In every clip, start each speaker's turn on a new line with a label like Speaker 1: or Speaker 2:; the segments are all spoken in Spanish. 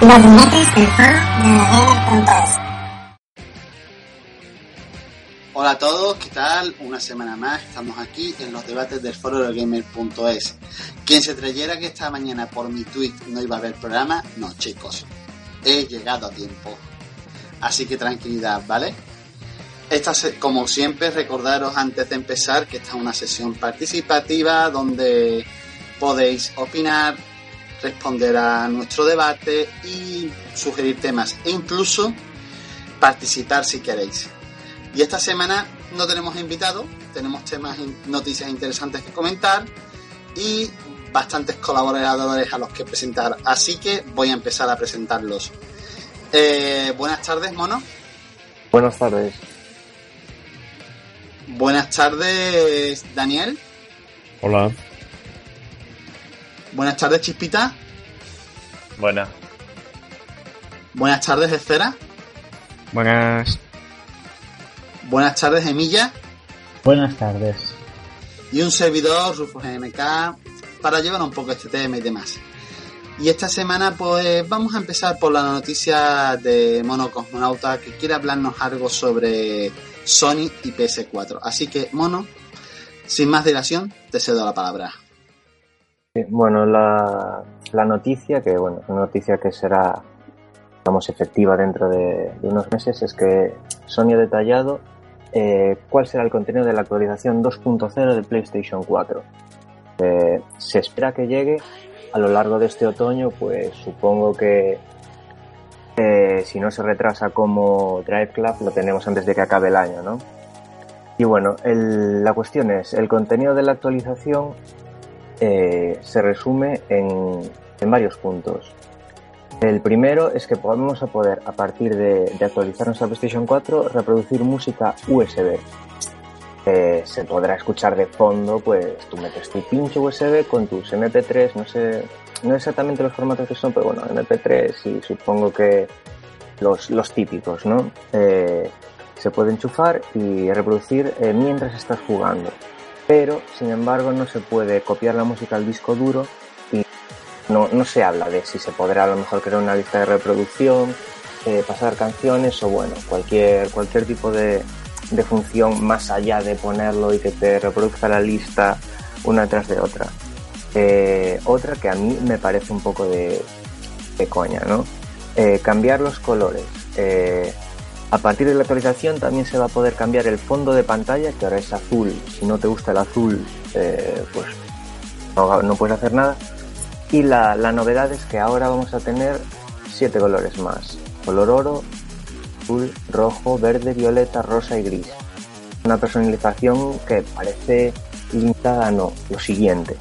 Speaker 1: Los debates del foro de.
Speaker 2: Hola a todos, ¿qué tal? Una semana más estamos aquí en los debates del foro de Gamer.es. Quien se creyera que esta mañana por mi tweet no iba a haber programa, no chicos, he llegado a tiempo. Así que tranquilidad, ¿vale? Esta, como siempre, recordaros antes de empezar que esta es una sesión participativa donde podéis opinar, responder a nuestro debate y sugerir temas e incluso participar si queréis. Y esta semana no tenemos invitado, tenemos temas y noticias interesantes que comentar y bastantes colaboradores a los que presentar. Así que voy a empezar a presentarlos. Eh, buenas tardes, mono.
Speaker 3: Buenas tardes.
Speaker 2: Buenas tardes, Daniel.
Speaker 4: Hola.
Speaker 2: Buenas tardes, Chispita.
Speaker 4: Buena.
Speaker 2: Buenas tardes, Esfera.
Speaker 4: Buenas.
Speaker 2: Buenas tardes, Emilla.
Speaker 5: Buenas tardes.
Speaker 2: y un servidor, Rufus GMK, para llevar un poco este tema y demás. Y esta semana, pues vamos a empezar por la noticia de Mono Cosmonauta que quiere hablarnos algo sobre Sony y PS4. Así que, Mono, sin más dilación, te cedo la palabra.
Speaker 3: Sí, Bueno, la, noticia, que bueno, noticia que será, digamos, efectiva dentro de, unos meses, es que Sony ha detallado eh, cuál será el contenido de la actualización 2.0 de PlayStation 4. Eh, se espera que llegue a lo largo de este otoño, pues supongo que eh, si no se retrasa como Drive Club, lo tenemos antes de que acabe el año, ¿no? Y bueno, la cuestión es, el contenido de la actualización eh, se resume en, en varios puntos. El primero es que vamos a poder, a partir de, de actualizar nuestra PlayStation 4, reproducir música USB. Eh, se podrá escuchar de fondo, pues tú metes tu pinche USB con tus MP3, no sé, no exactamente los formatos que son, pero bueno, MP3 y supongo que los, los típicos, ¿no? Eh, se puede enchufar y reproducir eh, mientras estás jugando pero sin embargo no se puede copiar la música al disco duro y no, no se habla de si se podrá a lo mejor crear una lista de reproducción, eh, pasar canciones o bueno, cualquier, cualquier tipo de, de función más allá de ponerlo y que te reproduzca la lista una tras de otra. Eh, otra que a mí me parece un poco de, de coña, ¿no? Eh, cambiar los colores. A partir de la actualización también se va a poder cambiar el fondo de pantalla, que ahora es azul. Si no te gusta el azul, eh, pues no, puedes hacer nada. Y la, la novedad es que ahora vamos a tener siete colores más. Color oro, azul, rojo, verde, violeta, rosa y gris. Una personalización que parece limitada no. Lo siguiente.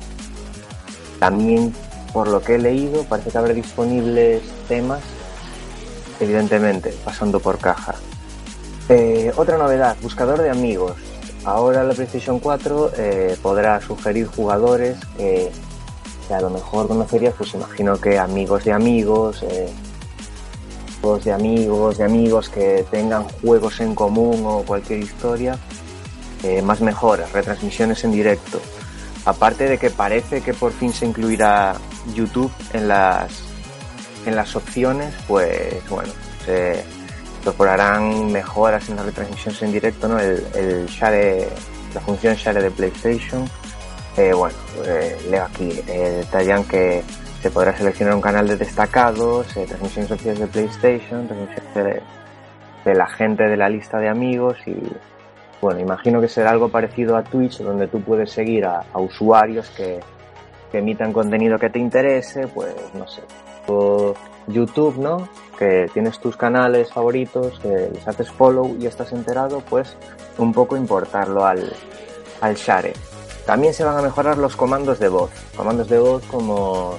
Speaker 3: También, por lo que he leído, parece que habrá disponibles temas evidentemente, pasando por caja. Eh, otra novedad, buscador de amigos. Ahora la PlayStation 4 eh, podrá sugerir jugadores que, a lo mejor conocerías, pues imagino que amigos de amigos, eh, de amigos de amigos que tengan juegos en común o cualquier historia, eh, más mejoras, retransmisiones en directo. Aparte de que parece que por fin se incluirá YouTube en las en las opciones, pues bueno, se incorporarán mejoras en las retransmisiones en directo, ¿no? El, share, la función share de PlayStation. Eh, bueno, eh, leo aquí, eh, detallan que se podrá seleccionar un canal de destacados, eh, transmisiones oficiales de PlayStation, transmisiones de, de la gente de la lista de amigos y bueno, imagino que será algo parecido a Twitch, donde tú puedes seguir a, a usuarios que, que emitan contenido que te interese, pues no sé, YouTube, ¿no? Que tienes tus canales favoritos, que les haces follow y estás enterado, pues un poco importarlo al, al share. También se van a mejorar los comandos de voz. Comandos de voz como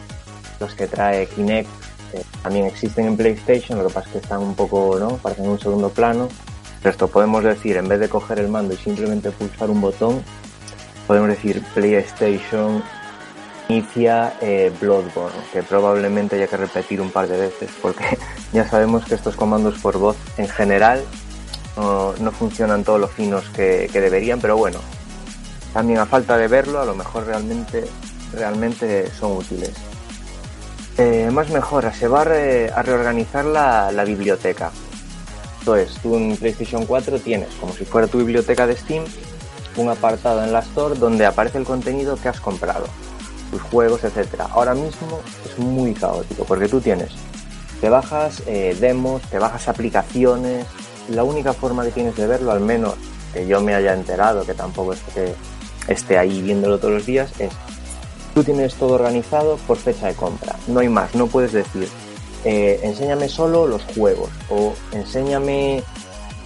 Speaker 3: los que trae Kinect eh, también existen en PlayStation, lo que pasa es que están un poco, ¿no? Parecen en un segundo plano. Pero esto podemos decir, en vez de coger el mando y simplemente pulsar un botón, podemos decir PlayStation inicia eh, Bloodborne, que probablemente haya que repetir un par de veces, porque ya sabemos que estos comandos por voz en general no, funcionan todos los finos que, deberían, pero bueno, también a falta de verlo, a lo mejor realmente, realmente son útiles. Eh, más mejoras, se va a, reorganizar la, la, biblioteca. Entonces, tú en PlayStation 4 tienes, como si fuera tu biblioteca de Steam, un apartado en la Store donde aparece el contenido que has comprado, tus juegos, etcétera. Ahora mismo es muy caótico porque tú tienes, te bajas eh, demos, te bajas aplicaciones. La única forma que tienes de verlo, al menos que yo me haya enterado, que tampoco es que esté ahí viéndolo todos los días, es tú tienes todo organizado por fecha de compra. No hay más, no puedes decir, eh, enséñame solo los juegos o enséñame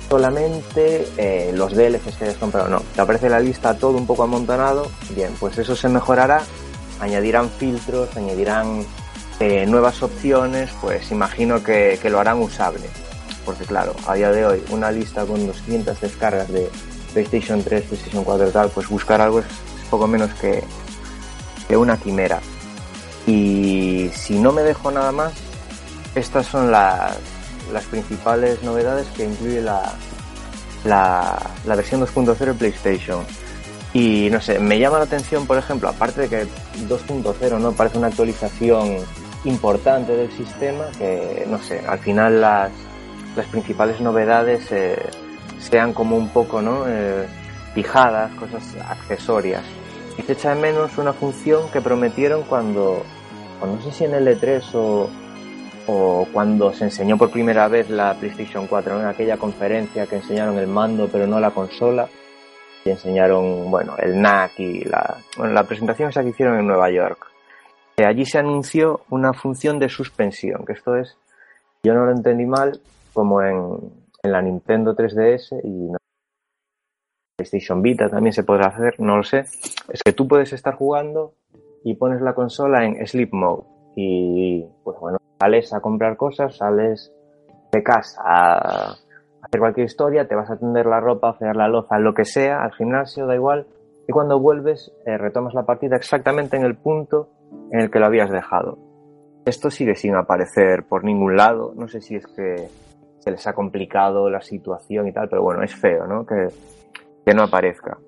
Speaker 3: solamente eh, los DLCs que hayas comprado. No, te aparece la lista todo un poco amontonado. Bien, pues eso se mejorará. Añadirán filtros, añadirán eh, nuevas opciones. Pues imagino que, lo harán usable. Porque claro, a día de hoy una lista con 200 descargas de PlayStation 3, PlayStation 4 y tal, pues buscar algo es poco menos que, que una quimera. Y si no me dejo nada más, estas son las, las principales novedades que incluye la, la, versión 2.0 de PlayStation. Y no sé, me llama la atención, por ejemplo, aparte de que 2.0 no parece una actualización importante del sistema, que no sé, al final las, las principales novedades eh, sean como un poco, ¿no? Eh, fijadas, cosas accesorias. Y se echa de menos una función que prometieron cuando, no sé si en el E3 o, o cuando se enseñó por primera vez la PlayStation 4 en aquella conferencia que enseñaron el mando pero no la consola y enseñaron bueno el NAC y la, bueno, la presentación esa que hicieron en Nueva York. Eh, allí se anunció una función de suspensión que esto es yo no lo entendí mal como en, en la Nintendo 3DS y no, PlayStation Vita también se podrá hacer no lo sé. Es que tú puedes estar jugando y pones la consola en sleep mode y pues bueno sales a comprar cosas, sales de casa hacer cualquier historia, te vas a tender la ropa, a hacer la loza, lo que sea, al gimnasio, da igual, y cuando vuelves eh, retomas la partida exactamente en el punto en el que lo habías dejado. Esto sigue sin aparecer por ningún lado, no sé si es que se les ha complicado la situación y tal, pero bueno, es feo, ¿no? Que, que no aparezca.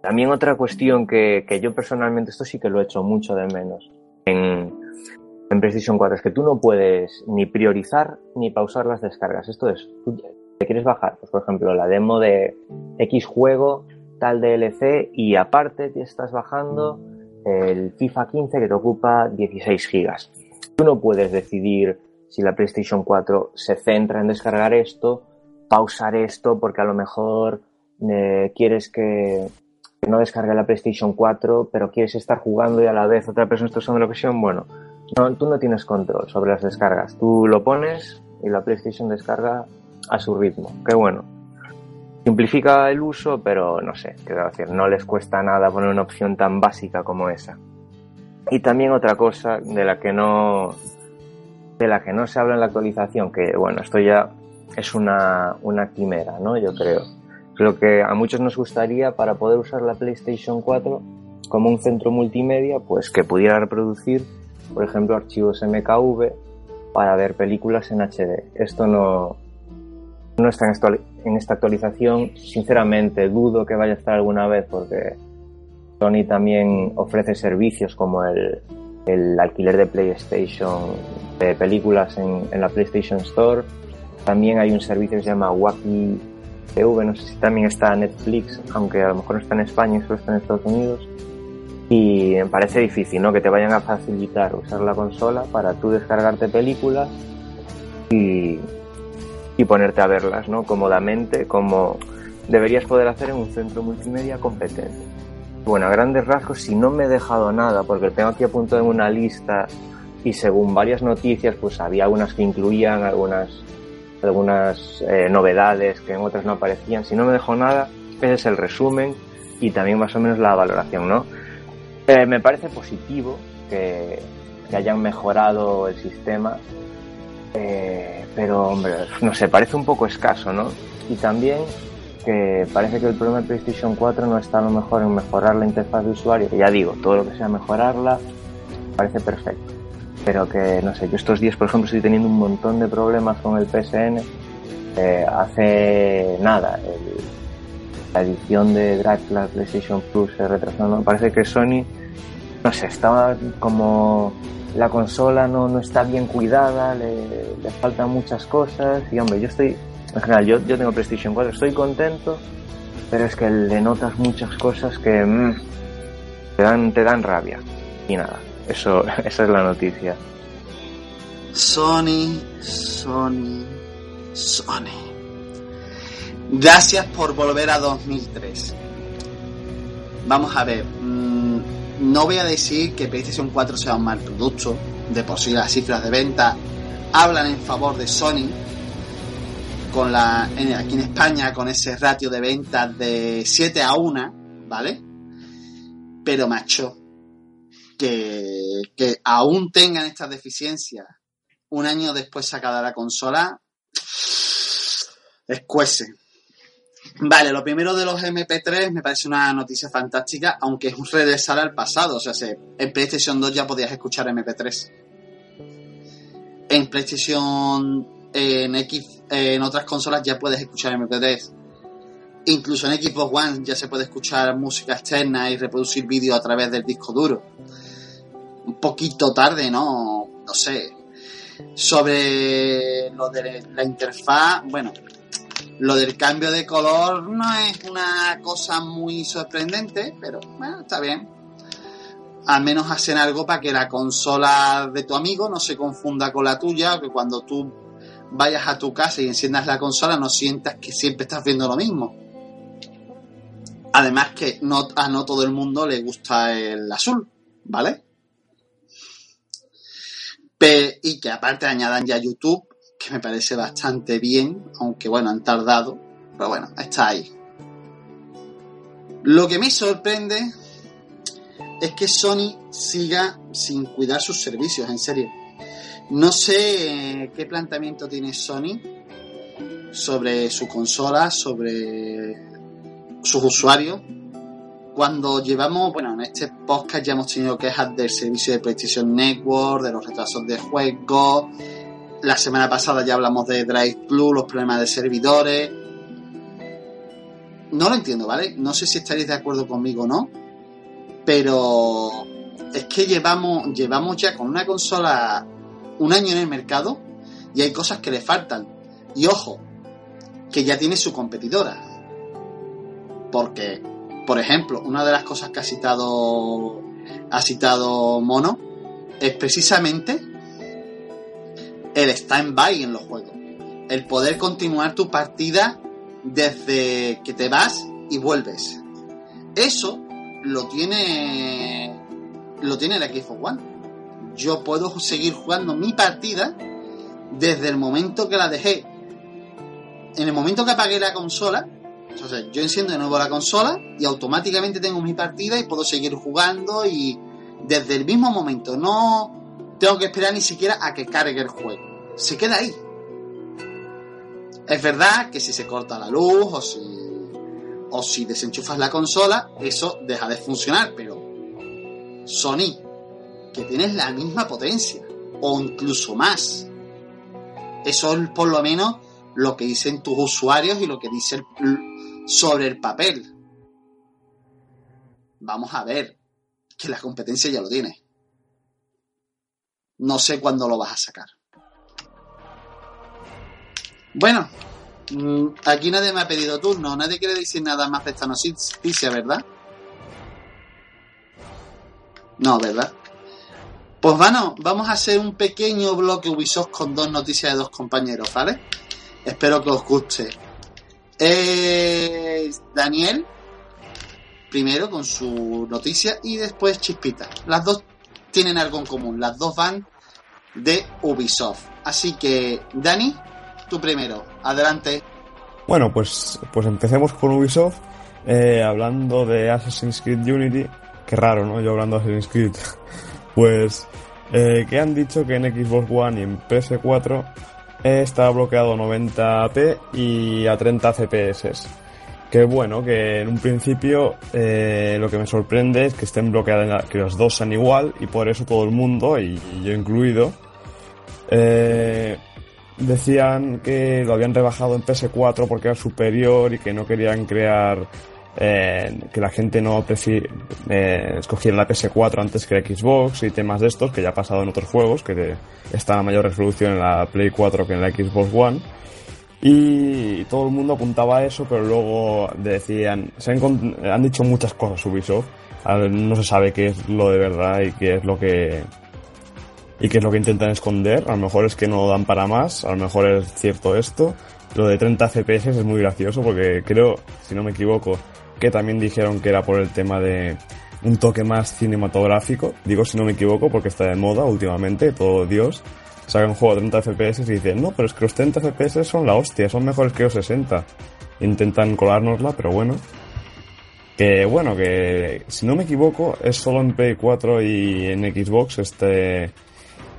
Speaker 3: También otra cuestión que, que yo personalmente, esto sí que lo he hecho mucho de menos. En, en PlayStation 4 es que tú no puedes ni priorizar ni pausar las descargas. Esto es, quieres bajar, pues por ejemplo, la demo de X juego, tal DLC, y aparte te estás bajando el FIFA 15 que te ocupa 16 gigas. Tú no puedes decidir si la PlayStation 4 se centra en descargar esto, pausar esto, porque a lo mejor eh, quieres que, no descargue la PlayStation 4, pero quieres estar jugando y a la vez otra persona está usando la ocasión. Bueno, no, tú no tienes control sobre las descargas. Tú lo pones y la PlayStation descarga a su ritmo. Qué bueno. Simplifica el uso, pero no sé, qué decir, no les cuesta nada poner una opción tan básica como esa. Y también otra cosa de la que no de la que no se habla en la actualización, que bueno, esto ya es una, una quimera, ¿no? Yo creo. Lo que a muchos nos gustaría para poder usar la PlayStation 4 como un centro multimedia, pues que pudiera reproducir por ejemplo, archivos MKV para ver películas en HD. Esto no, no está en, esta actualización. Sinceramente, dudo que vaya a estar alguna vez porque Sony también ofrece servicios como el, alquiler de PlayStation, de películas en, en, la PlayStation Store. También hay un servicio que se llama Wacky TV, no sé si también está Netflix, aunque a lo mejor no está en España, solo está en Estados Unidos. Y me parece difícil, ¿no? Que te vayan a facilitar usar la consola para tú descargarte películas y, y ponerte a verlas, ¿no? Cómodamente, como deberías poder hacer en un centro multimedia competente. Bueno, a grandes rasgos, si no me he dejado nada, porque tengo aquí apuntado en una lista y según varias noticias, pues había algunas que incluían algunas, algunas eh, novedades que en otras no aparecían. Si no me dejo nada, ese es el resumen y también más o menos la valoración, ¿no? Eh, me parece positivo que, hayan mejorado el sistema, eh, pero hombre, no sé, parece un poco escaso, ¿no? Y también que parece que el problema de PlayStation 4 no está a lo mejor en mejorar la interfaz de usuario, que ya digo, todo lo que sea mejorarla parece perfecto. Pero que, no sé, yo estos días, por ejemplo, estoy teniendo un montón de problemas con el PSN. Eh, hace nada, la edición de Dracula PlayStation Plus se retrasó, ¿no? Parece que Sony, no sé, estaba como la consola no, no está bien cuidada, le, le faltan muchas cosas y hombre, yo estoy en general, yo, yo tengo PlayStation 4, estoy contento, pero es que le notas muchas cosas que mm, te, dan, te dan rabia. Y nada, eso, esa es la noticia.
Speaker 2: Sony, Sony, Sony. Gracias por volver a 2003. Vamos a ver, mm, no voy a decir que PlayStation 4 sea un mal producto, de por sí las cifras de venta hablan en favor de Sony, aquí en España con ese ratio de ventas de 7 a 1, ¿vale? Pero macho, que, que aún tengan estas deficiencias un año después sacada la consola, es cuese. Vale, lo primero de los MP3 me parece una noticia fantástica, aunque es un regresar al pasado. O sea, en PlayStation 2 ya podías escuchar MP3. En PlayStation en, X, en otras consolas ya puedes escuchar MP3. Incluso en Xbox One ya se puede escuchar música externa y reproducir vídeo a través del disco duro. Un poquito tarde, ¿no? No sé. Sobre lo de la interfaz, bueno, lo del cambio de color no es una cosa muy sorprendente, pero bueno, está bien. Al menos hacen algo para que la consola de tu amigo no se confunda con la tuya, que cuando tú vayas a tu casa y enciendas la consola no sientas que siempre estás viendo lo mismo. Además que no, a no todo el mundo le gusta el azul, ¿vale? y que aparte añadan ya YouTube, que me parece bastante bien, aunque bueno, han tardado, pero bueno, está ahí. Lo que me sorprende es que Sony siga sin cuidar sus servicios, en serio. No sé qué planteamiento tiene Sony sobre su consola, sobre sus usuarios. Cuando llevamos, bueno, en este podcast ya hemos tenido quejas del servicio de PlayStation Network, de los retrasos de juegos. La semana pasada ya hablamos de Drive Plus, los problemas de servidores. No lo entiendo, ¿vale? No sé si estaréis de acuerdo conmigo o no. Pero es que llevamos, llevamos ya con una consola un año en el mercado y hay cosas que le faltan. Y ojo, que ya tiene su competidora. Porque, por ejemplo, una de las cosas que ha citado, ha citado Mono es precisamente el stand-by en los juegos. El poder continuar tu partida desde que te vas y vuelves. Eso lo tiene lo tiene el Xbox One yo puedo seguir jugando mi partida desde el momento que la dejé. En el momento que apagué la consola, yo enciendo de nuevo la consola y automáticamente tengo mi partida y puedo seguir jugando y desde el mismo momento no tengo que esperar ni siquiera a que cargue el juego. Se queda ahí. Es verdad que si se corta la luz o si, o si desenchufas la consola, eso deja de funcionar, pero Sony que tienes la misma potencia o incluso más. Eso es por lo menos lo que dicen tus usuarios y lo que dicen sobre el papel. Vamos a ver que la competencia ya lo tiene. No sé cuándo lo vas a sacar. Bueno, mm, aquí nadie me ha pedido turno, nadie quiere decir nada más de esta noticia, ¿verdad? No, ¿verdad? Pues bueno, vamos a hacer un pequeño bloque Ubisoft con dos noticias de dos compañeros, ¿vale? Espero que os guste. Eh, Daniel, primero con su noticia y después Chispita. Las dos tienen algo en común, las dos van de Ubisoft. Así que, Dani, tú primero, adelante.
Speaker 4: Bueno, pues, pues empecemos con Ubisoft eh, hablando de Assassin's Creed Unity, qué raro, ¿no? Yo hablando de Assassin's Creed, pues eh, que han dicho que en Xbox One y en PS4 está bloqueado 90p y a 30 FPS. Que bueno, que en un principio eh, lo que me sorprende es que estén bloqueadas, que los dos sean igual y por eso todo el mundo, y, yo incluido, eh, decían que lo habían rebajado en PS4 porque era superior y que no querían crear eh, que la gente no eh, escogiera la PS4 antes que la Xbox y temas de estos, que ya ha pasado en otros juegos, que está a mayor resolución en la Play 4 que en la Xbox One. Y todo el mundo apuntaba a eso, pero luego decían, se han, han dicho muchas cosas Ubisoft, no se sabe qué es lo de verdad y qué es lo que y qué es lo que intentan esconder. A lo mejor es que no dan para más, a lo mejor es cierto esto. Lo de 30 FPS es muy gracioso porque creo, si no me equivoco, que también dijeron que era por el tema de un toque más cinematográfico. Digo si no me equivoco porque está de moda últimamente, todo Dios. Saca un juego de 30 FPS y dicen, no, pero es que los 30 FPS son la hostia, son mejores que los 60. Intentan colárnosla, pero bueno. Que bueno, que si no me equivoco es solo en Play 4 y en Xbox este...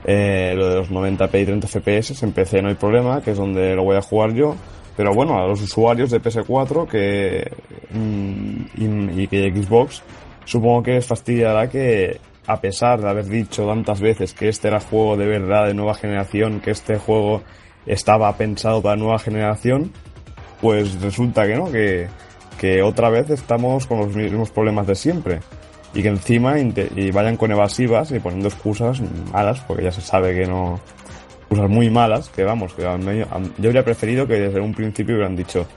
Speaker 4: Eh, lo de los 90p y 30 FPS en PC no hay problema, que es donde lo voy a jugar yo pero bueno, a los usuarios de PS4 que, mm, y, que Xbox, supongo que les fastidiará que, a pesar de haber dicho tantas veces que este era juego de verdad de nueva generación, que este juego estaba pensado para nueva generación, pues resulta que no, que, que otra vez estamos con los mismos problemas de siempre. Y que encima y vayan con evasivas y poniendo excusas malas, porque ya se sabe que no, cosas muy malas, que vamos, que yo habría preferido que desde un principio hubieran dicho,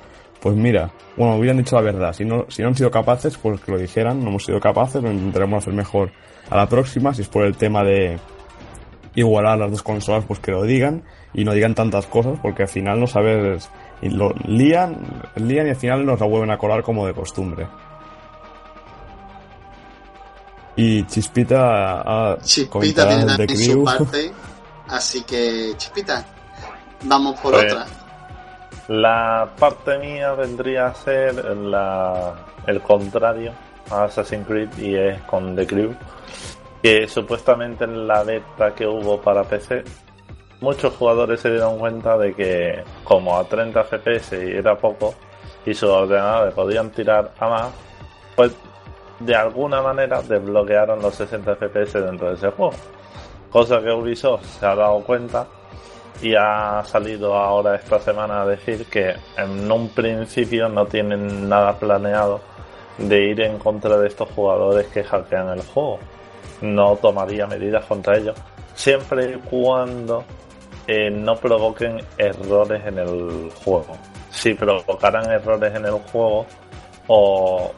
Speaker 4: pues mira, bueno, hubieran dicho la verdad, si no, si no han sido capaces, pues que lo dijeran, no hemos sido capaces, lo intentaremos hacer mejor a la próxima, si es por el tema de igualar las dos consolas, pues que lo digan y no digan tantas cosas, porque al final no sabes, lo lían, lían y al final nos la vuelven a colar como de costumbre. Y Chispita
Speaker 2: ha Chispita tiene también su parte Así que, Chispita, vamos por pues, otra.
Speaker 5: La parte mía vendría a ser la, el contrario a Assassin's Creed y es con The Crew, que supuestamente en la beta que hubo para PC, muchos jugadores se dieron cuenta de que como a 30 FPS era poco y sus ordenadores podían tirar a más, pues de alguna manera desbloquearon los 60 FPS dentro de ese juego. Cosa que Ubisoft se ha dado cuenta y ha salido ahora esta semana a decir que en un principio no tienen nada planeado de ir en contra de estos jugadores que hackean el juego. No tomaría medidas contra ellos, siempre y cuando eh, no provoquen errores en el juego. Si provocaran errores en el juego o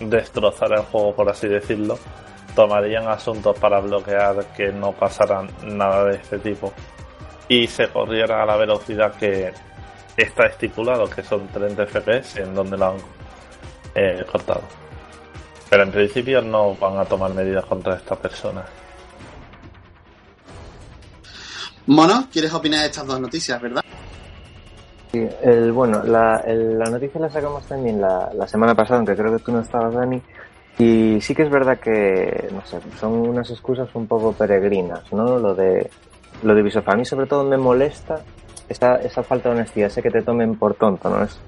Speaker 5: destrozar el juego, por así decirlo, tomarían asuntos para bloquear que no pasaran nada de este tipo y se corriera a la velocidad que está estipulado, que son 30 FPS, en donde lo han eh, cortado. Pero en principio no van a tomar medidas contra esta persona.
Speaker 2: Mono, ¿quieres opinar de estas dos noticias, verdad?
Speaker 3: Sí, el, bueno, la, la noticia la sacamos también la, la semana pasada, aunque creo que tú no estabas, Dani, y sí que es verdad que, no sé, son unas excusas un poco peregrinas, ¿no? Lo de, lo de Ubisoft. A mí sobre todo me molesta esa, esa falta de honestidad, sé que te tomen por tonto, ¿no? Es,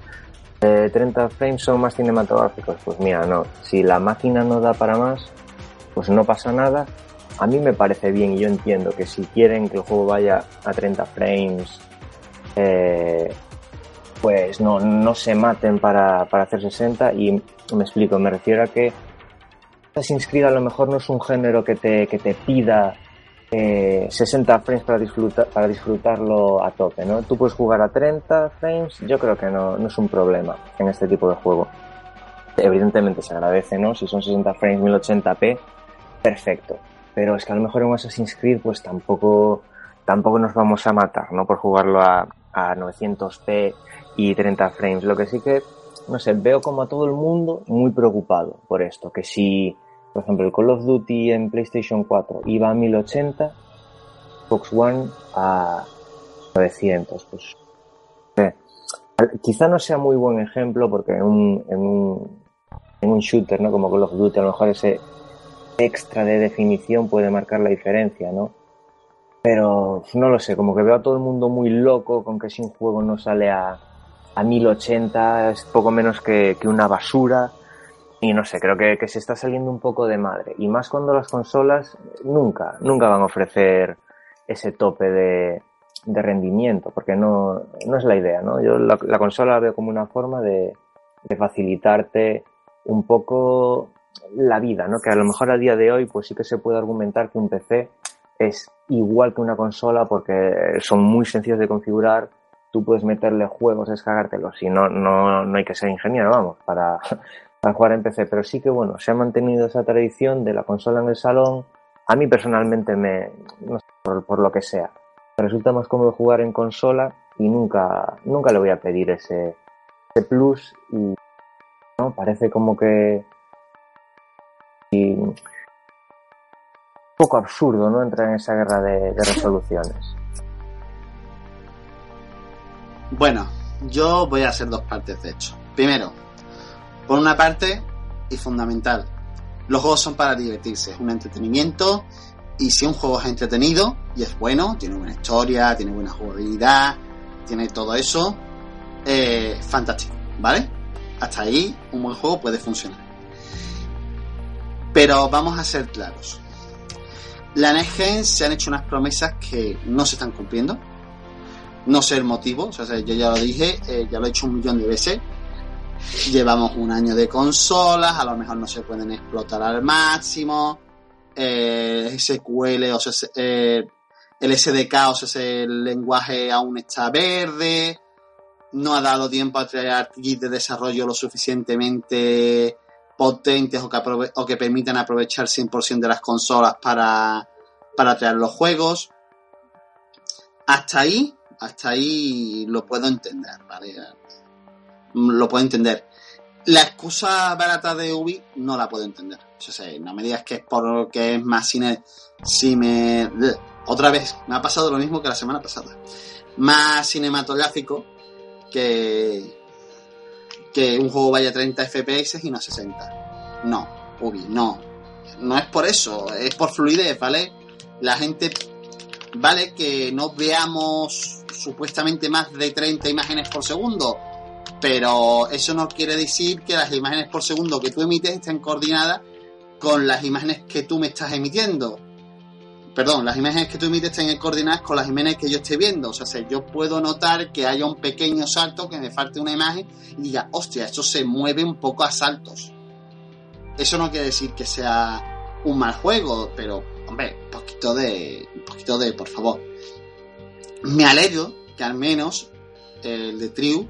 Speaker 3: eh, 30 frames son más cinematográficos. Pues mira, no. Si la máquina no da para más, pues no pasa nada. A mí me parece bien y yo entiendo que si quieren que el juego vaya a 30 frames, eh, pues no, no se maten para, para hacer 60 y me explico, me refiero a que Assassin's Creed a lo mejor no es un género que te, que te pida eh, 60 frames para, disfrutar, para disfrutarlo a tope, ¿no? Tú puedes jugar a 30 frames, yo creo que no, es un problema en este tipo de juego. Evidentemente se agradece, ¿no? Si son 60 frames 1080p, perfecto. Pero es que a lo mejor en Assassin's Creed pues tampoco, tampoco nos vamos a matar, ¿no? Por jugarlo a, a 900p y 30 frames. Lo que sí que, no sé, veo como a todo el mundo muy preocupado por esto, que si por ejemplo, el Call of Duty en PlayStation 4 iba a 1080, Xbox One a 900. Pues quizá no sea muy buen ejemplo porque en un, en un, en un shooter, ¿no? Como Call of Duty, a lo mejor ese extra de definición puede marcar la diferencia, ¿no? Pero no lo sé, como que veo a todo el mundo muy loco con que si un juego no sale a, a 1080 es poco menos que, que una basura. Y no sé, creo que, que, se está saliendo un poco de madre. Y más cuando las consolas nunca, nunca van a ofrecer ese tope de, de rendimiento, porque no, no, es la idea, ¿no? Yo la, la, consola la veo como una forma de, de facilitarte un poco la vida, ¿no? Que a lo mejor a día de hoy pues sí que se puede argumentar que un PC es igual que una consola porque son muy sencillos de configurar, tú puedes meterle juegos, descargártelos y no, no, no hay que ser ingeniero, vamos, para, para jugar en PC, pero sí que bueno, se ha mantenido esa tradición de la consola en el salón. A mí personalmente me, no sé, por, por lo que sea, me resulta más cómodo jugar en consola y nunca, nunca le voy a pedir ese, ese plus y ¿no? parece como que y un poco absurdo, ¿no? Entrar en esa guerra de, de resoluciones.
Speaker 2: Bueno, yo voy a hacer dos partes de hecho. Primero, por una parte, y fundamental, los juegos son para divertirse, es un entretenimiento, y si un juego es entretenido y es bueno, tiene buena historia, tiene buena jugabilidad, tiene todo eso, eh, fantástico, ¿vale? Hasta ahí un buen juego puede funcionar. Pero vamos a ser claros. La Next Gen se han hecho unas promesas que no se están cumpliendo. No sé el motivo, o sea, yo ya lo dije, eh, ya lo he hecho un millón de veces. Llevamos un año de consolas, a lo mejor no se pueden explotar al máximo. Eh, SQL, o sea, eh, el SDK, o sea, el lenguaje aún está verde. No ha dado tiempo a crear kits de desarrollo lo suficientemente potentes o que, o que permitan aprovechar 100% de las consolas para, para crear los juegos. Hasta ahí, hasta ahí lo puedo entender, ¿vale? Lo puedo entender. La excusa barata de Ubi no la puedo entender. No me digas que es porque es más cine. Si me. Otra vez, me ha pasado lo mismo que la semana pasada. Más cinematográfico que, que un juego vaya a 30 FPS y no a 60. No, Ubi, no. No es por eso, es por fluidez, ¿vale? La gente. Vale que no veamos supuestamente más de 30 imágenes por segundo, pero eso no quiere decir que las imágenes por segundo que tú emites estén coordinadas con las imágenes que tú me estás emitiendo. Perdón, las imágenes que tú emites estén coordinadas con las imágenes que yo estoy viendo. O sea, yo puedo notar que haya un pequeño salto, que me falte una imagen y diga, hostia, esto se mueve un poco a saltos. Eso no quiere decir que sea un mal juego, pero, hombre, un poquito de. Un poquito de, por favor. Me alegro que al menos el de Triu,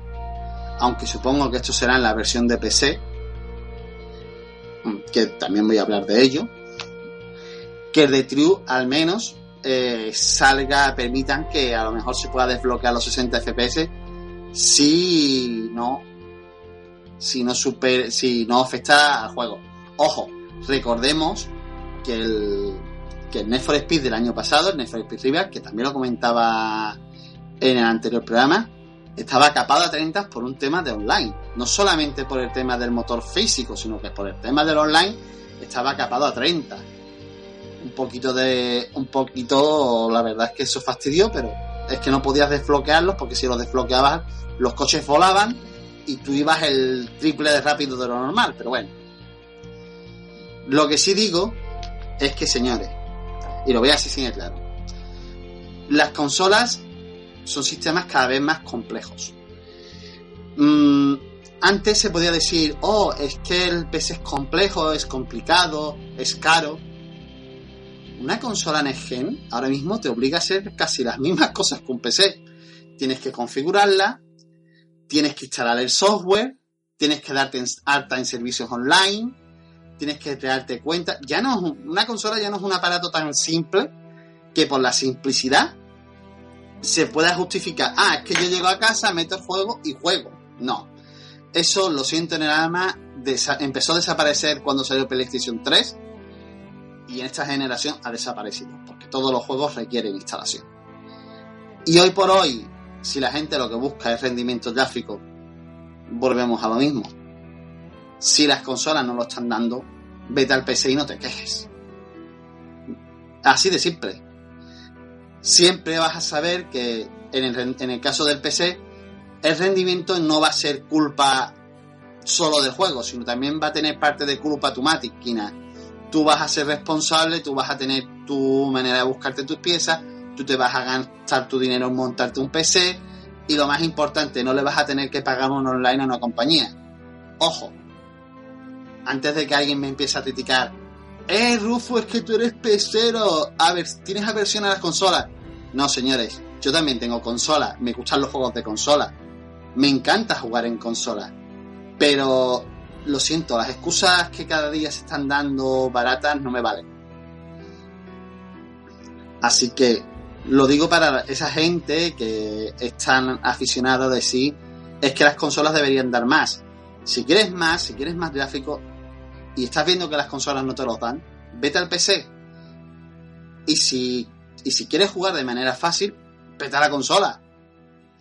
Speaker 2: aunque supongo que esto será en la versión de PC, que también voy a hablar de ello, que de True al menos eh, salga, permitan que a lo mejor se pueda desbloquear los 60 FPS si no si no super, si no afecta al juego. Ojo, recordemos que el que el Need for Speed del año pasado, el Need for Speed River, que también lo comentaba en el anterior programa, estaba capado a 30 por un tema de online. No solamente por el tema del motor físico, sino que por el tema del online estaba capado a 30. Un poquito de. Un poquito. La verdad es que eso fastidió, pero es que no podías desbloquearlos porque si los desbloqueabas, los coches volaban y tú ibas el triple de rápido de lo normal. Pero bueno. Lo que sí digo es que, señores, y lo voy a decir sin claro, las consolas son sistemas cada vez más complejos. Mm, antes se podía decir, oh, es que el PC es complejo, es complicado, es caro. Una consola Next Gen ahora mismo te obliga a hacer casi las mismas cosas que un PC. Tienes que configurarla, tienes que instalar el software, tienes que darte alta en servicios online, tienes que crearte cuenta. Ya no una consola ya no es un aparato tan simple que por la simplicidad se pueda justificar, ah, es que yo llego a casa, meto el juego y juego. No. Eso, lo siento en el alma, empezó a desaparecer cuando salió PlayStation 3 y en esta generación ha desaparecido, porque todos los juegos requieren instalación. Y hoy por hoy, si la gente lo que busca es rendimiento gráfico, volvemos a lo mismo. Si las consolas no lo están dando, vete al PC y no te quejes. Así de simple. Siempre vas a saber que en el, caso del PC, el rendimiento no va a ser culpa solo del juego, sino también va a tener parte de culpa tu máquina. Tú vas a ser responsable, tú vas a tener tu manera de buscarte tus piezas, tú te vas a gastar tu dinero en montarte un PC y lo más importante, no le vas a tener que pagar un online a una compañía. Ojo, antes de que alguien me empiece a criticar, eh, Rufo, es que tú eres pesero, a ver, tienes aversión a las consolas. No, señores, yo también tengo consola, me gustan los juegos de consola, me encanta jugar en consola, pero lo siento, las excusas que cada día se están dando baratas no me valen. Así que lo digo para esa gente que están aficionada de sí, es que las consolas deberían dar más. Si quieres más, si quieres más gráfico y estás viendo que las consolas no te lo dan, vete al PC. Y si, y si quieres jugar de manera fácil, vete a la consola.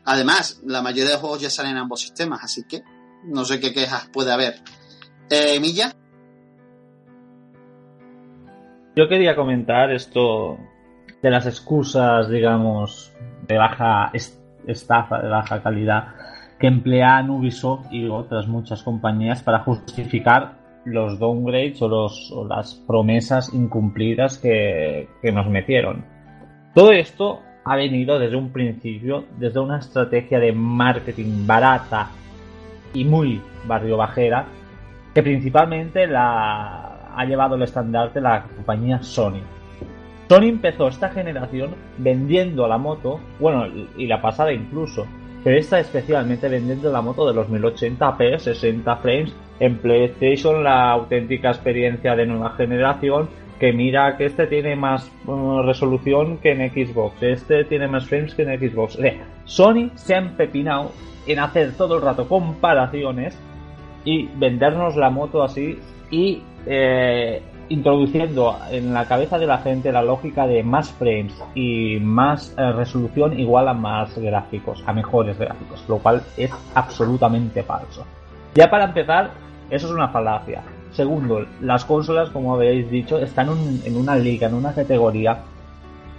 Speaker 2: Además, la mayoría de juegos ya salen en ambos sistemas, así que no sé qué quejas puede haber. Eh, Milla.
Speaker 6: Yo quería comentar esto de las excusas, digamos, de baja estafa, de baja calidad, que emplean Ubisoft y otras muchas compañías para justificar los downgrades o, los, o las promesas incumplidas que, que nos metieron. Todo esto ha venido desde un principio, desde una estrategia de marketing barata y muy barrio bajera, que principalmente la ha llevado el estandarte la compañía Sony. Sony empezó esta generación vendiendo la moto, bueno, y la pasada incluso, pero esta especialmente vendiendo la moto de los 1080p, 60 frames, en PlayStation la auténtica experiencia de nueva generación, que mira que este tiene más resolución que en Xbox, este tiene más frames que en Xbox. Sony se ha empepinado en hacer todo el rato comparaciones y vendernos la moto así y eh, introduciendo en la cabeza de la gente la lógica de más frames y más eh, resolución igual a más gráficos, a mejores gráficos, lo cual es absolutamente falso. Ya para empezar, eso es una falacia. Segundo, las consolas, como habéis dicho, están en una liga, en una categoría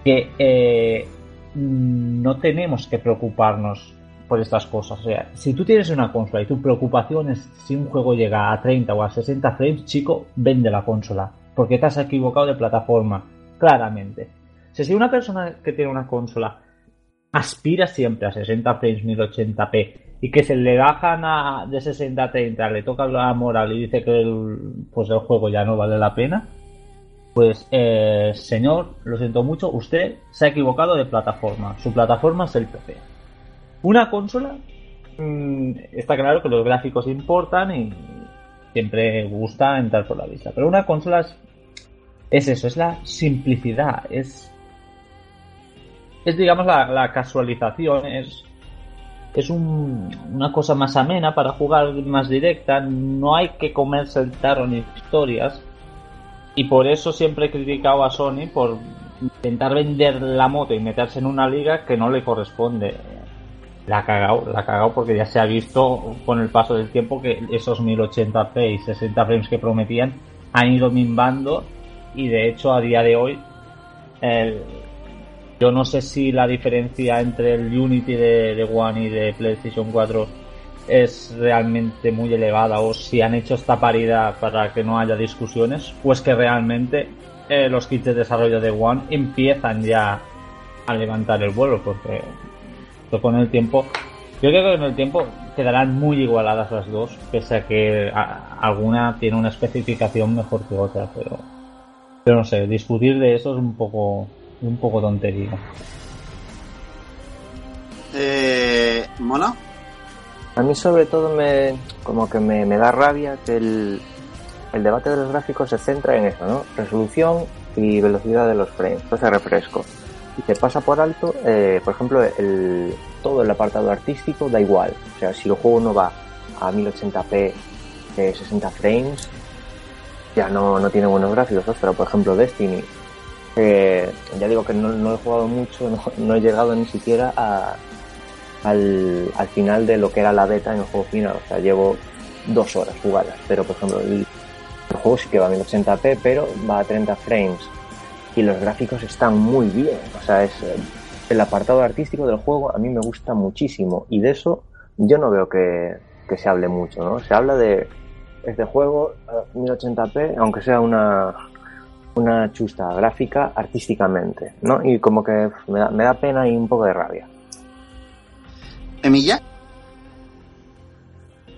Speaker 6: que eh, no tenemos que preocuparnos por estas cosas. O sea, si tú tienes una consola y tu preocupación es si un juego llega a 30 o a 60 frames, chico, vende la consola. Porque te has equivocado de plataforma. Claramente. si una persona que tiene una consola aspira siempre a 60 frames 1080p y que se le bajan a, de 60 a 30, le toca la moral y dice que el, pues el juego ya no vale la pena, pues eh, señor, lo siento mucho, usted se ha equivocado de plataforma. Su plataforma es el PC. Una consola, mm, está claro que los gráficos importan y siempre gusta entrar por la vista. Pero una consola es, eso, es la simplicidad, es, es digamos la, casualización, es, es una cosa más amena para jugar más directa, no hay que comerse el tarro ni historias. Y por eso siempre he criticado a Sony por intentar vender la moto y meterse en una liga que no le corresponde la ha cagado, la ha cagado porque ya se ha visto con el paso del tiempo que esos 1080p y 60 frames que prometían han ido minvando y de hecho a día de hoy yo no sé si la diferencia entre el Unity de, One y de PlayStation 4 es realmente muy elevada o si han hecho esta paridad para que no haya discusiones pues que realmente eh, los kits de desarrollo de One empiezan ya a levantar el vuelo porque con el tiempo, yo creo que con el tiempo quedarán muy igualadas las dos, pese a que alguna tiene una especificación mejor que otra, pero, pero no sé, discutir de eso es un poco, un poco tontería.
Speaker 2: Eh, ¿Mono?
Speaker 3: A mí sobre todo me, como que me, me da rabia que el, el debate de los gráficos se centra en eso, ¿no? Resolución y velocidad de los frames, ese refresco y te pasa por alto, eh, por ejemplo, el, todo el apartado artístico da igual. O sea, si el juego no va a 1080p, 60 frames, ya no, no tiene buenos gráficos. Pero, por ejemplo, Destiny, ya digo que no, he jugado mucho, no, he llegado ni siquiera a, al, al final de lo que era la beta en el juego final. O sea, llevo dos horas jugadas, pero por ejemplo, el, juego sí que va a 1080p, pero va a 30 frames y los gráficos están muy bien. O sea, es el apartado artístico del juego a mí me gusta muchísimo y de eso yo no veo que, que se hable mucho, ¿no? Se habla de este juego a 1080p, aunque sea una una chusta gráfica artísticamente, ¿no? Y como que me da, me da pena y un poco de rabia.
Speaker 2: Emilla,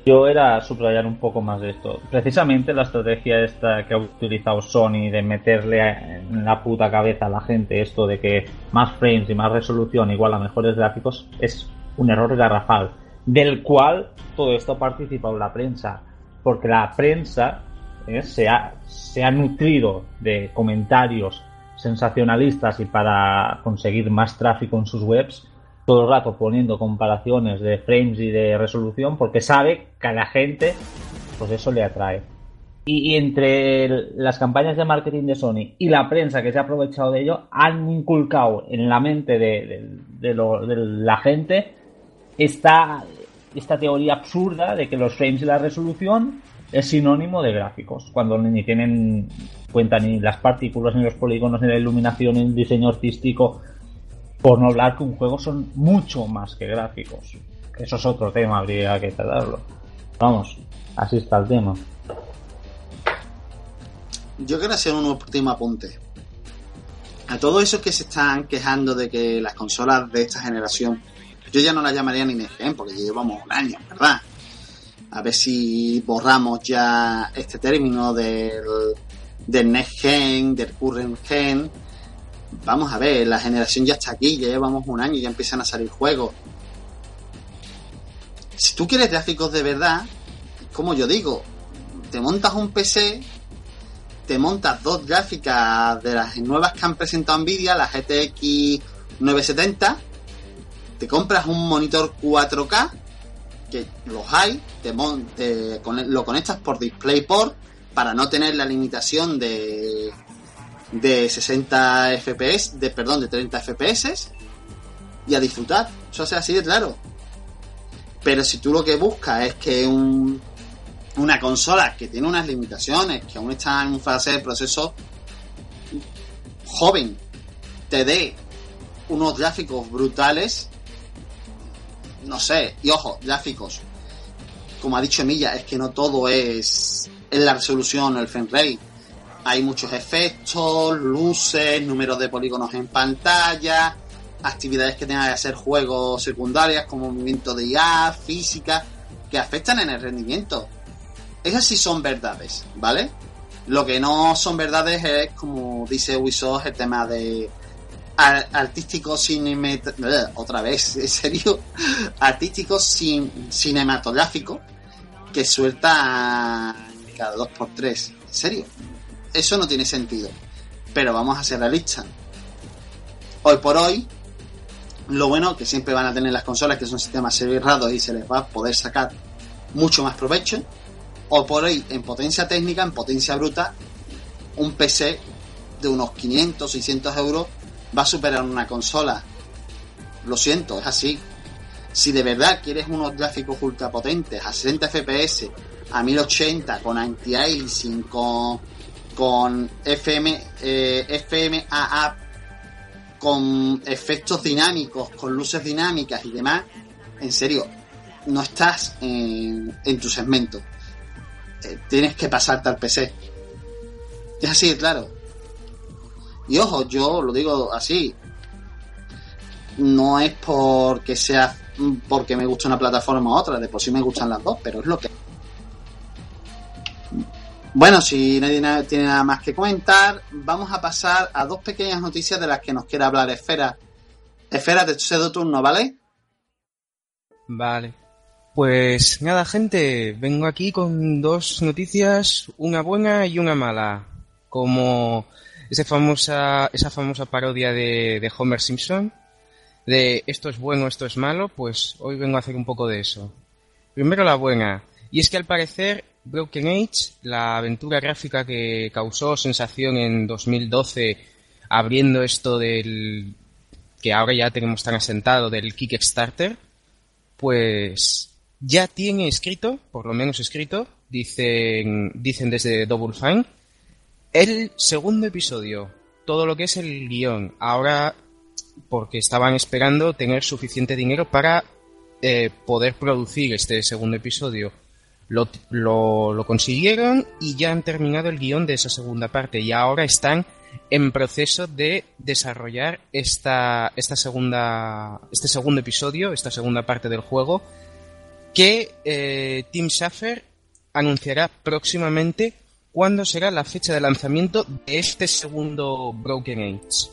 Speaker 6: Yo era subrayar un poco más de esto. Precisamente la estrategia esta que ha utilizado Sony de meterle en la puta cabeza a la gente esto de que más frames y más resolución igual a mejores gráficos es un error garrafal, del cual todo esto ha participado la prensa, porque la prensa eh, se, ha, se ha nutrido de comentarios sensacionalistas y para conseguir más tráfico en sus webs todo el rato poniendo comparaciones de frames y de resolución porque sabe que a la gente pues eso le atrae. Y, entre las campañas de marketing de Sony y la prensa que se ha aprovechado de ello han inculcado en la mente de, de la gente esta, esta teoría absurda de que los frames y la resolución es sinónimo de gráficos, cuando ni tienen cuenta ni las partículas, ni los polígonos, ni la iluminación, ni el diseño artístico, por no hablar que un juego son mucho más que gráficos. Eso es otro tema, habría que tratarlo. Vamos, así está el tema.
Speaker 2: yo quiero hacer un último apunte. A todos esos que se están quejando de que las consolas de esta generación, yo ya no las llamaría ni Gen, porque llevamos un año, ¿verdad? A ver si borramos ya este término del, del Next Gen, del Current Gen. Vamos a ver, la generación ya está aquí, ya llevamos un año, ya empiezan a salir juegos. Si tú quieres gráficos de verdad, como yo digo, te montas un PC te montas dos gráficas de las nuevas que han presentado Nvidia, la GTX 970, te compras un monitor 4K, que los hay, te, te lo conectas por DisplayPort para no tener la limitación de de 60 FPS, de perdón, de 30 FPS y a disfrutar. Eso es así de claro. Pero si tú lo que buscas es que un una consola que tiene unas limitaciones, que aún está en fase de proceso joven, te dé unos gráficos brutales, no sé, y ojo, gráficos, como ha dicho Emilia, es que no todo es, es la resolución el frame rate. Hay muchos efectos, luces, números de polígonos en pantalla, actividades que tengan que hacer juegos secundarias como movimiento de IA, física, que afectan en el rendimiento. Esas sí son verdades, ¿vale? Lo que no son verdades es, como dice Ubisoft, el tema de artístico cinemat... Otra vez, en serio, artístico cin- cinematográfico que suelta cada dos por tres. En serio, eso no tiene sentido. Pero vamos a ser realistas. Hoy por hoy, lo bueno que siempre van a tener las consolas que son sistemas cerrados y se les va a poder sacar mucho más provecho o por ahí en potencia técnica, en potencia bruta, un PC de unos 500, 600 euros va a superar una consola. Lo siento, es así. Si de verdad quieres unos gráficos ultra potentes a 60 FPS, a 1080, con anti-aliasing, con, con FM, eh, FMAA, con efectos dinámicos, con luces dinámicas y demás, en serio, no estás en, tu segmento eh, tienes que pasarte al PC. Es así, claro. Y ojo, yo lo digo así. No es porque sea porque me gusta una plataforma u otra, de por sí me gustan las dos, pero es lo que. Bueno, si nadie na- tiene nada más que comentar, vamos a pasar a dos pequeñas noticias de las que nos quiere hablar Esfera. Esfera, te cedo turno, ¿vale?
Speaker 7: Vale. Pues nada, gente, vengo aquí con dos noticias, una buena y una mala. Como esa famosa, esa famosa parodia de, de Homer Simpson, de esto es bueno, esto es malo, pues hoy vengo a hacer un poco de eso. Primero la buena, y es que al parecer Broken Age, la aventura gráfica que causó sensación en 2012 abriendo esto del que ahora ya tenemos tan asentado del Kickstarter, pues ya tiene escrito, por lo menos escrito, dicen, dicen desde Double Fine, el segundo episodio, todo lo que es el guion. Ahora, porque estaban esperando tener suficiente dinero para eh, poder producir este segundo episodio. Lo, lo, consiguieron y ya han terminado el guion de esa segunda parte y ahora están en proceso de desarrollar esta, esta segunda, este segundo episodio, esta segunda parte del juego, que eh, Tim Schafer anunciará próximamente cuándo será la fecha de lanzamiento de este segundo Broken Age.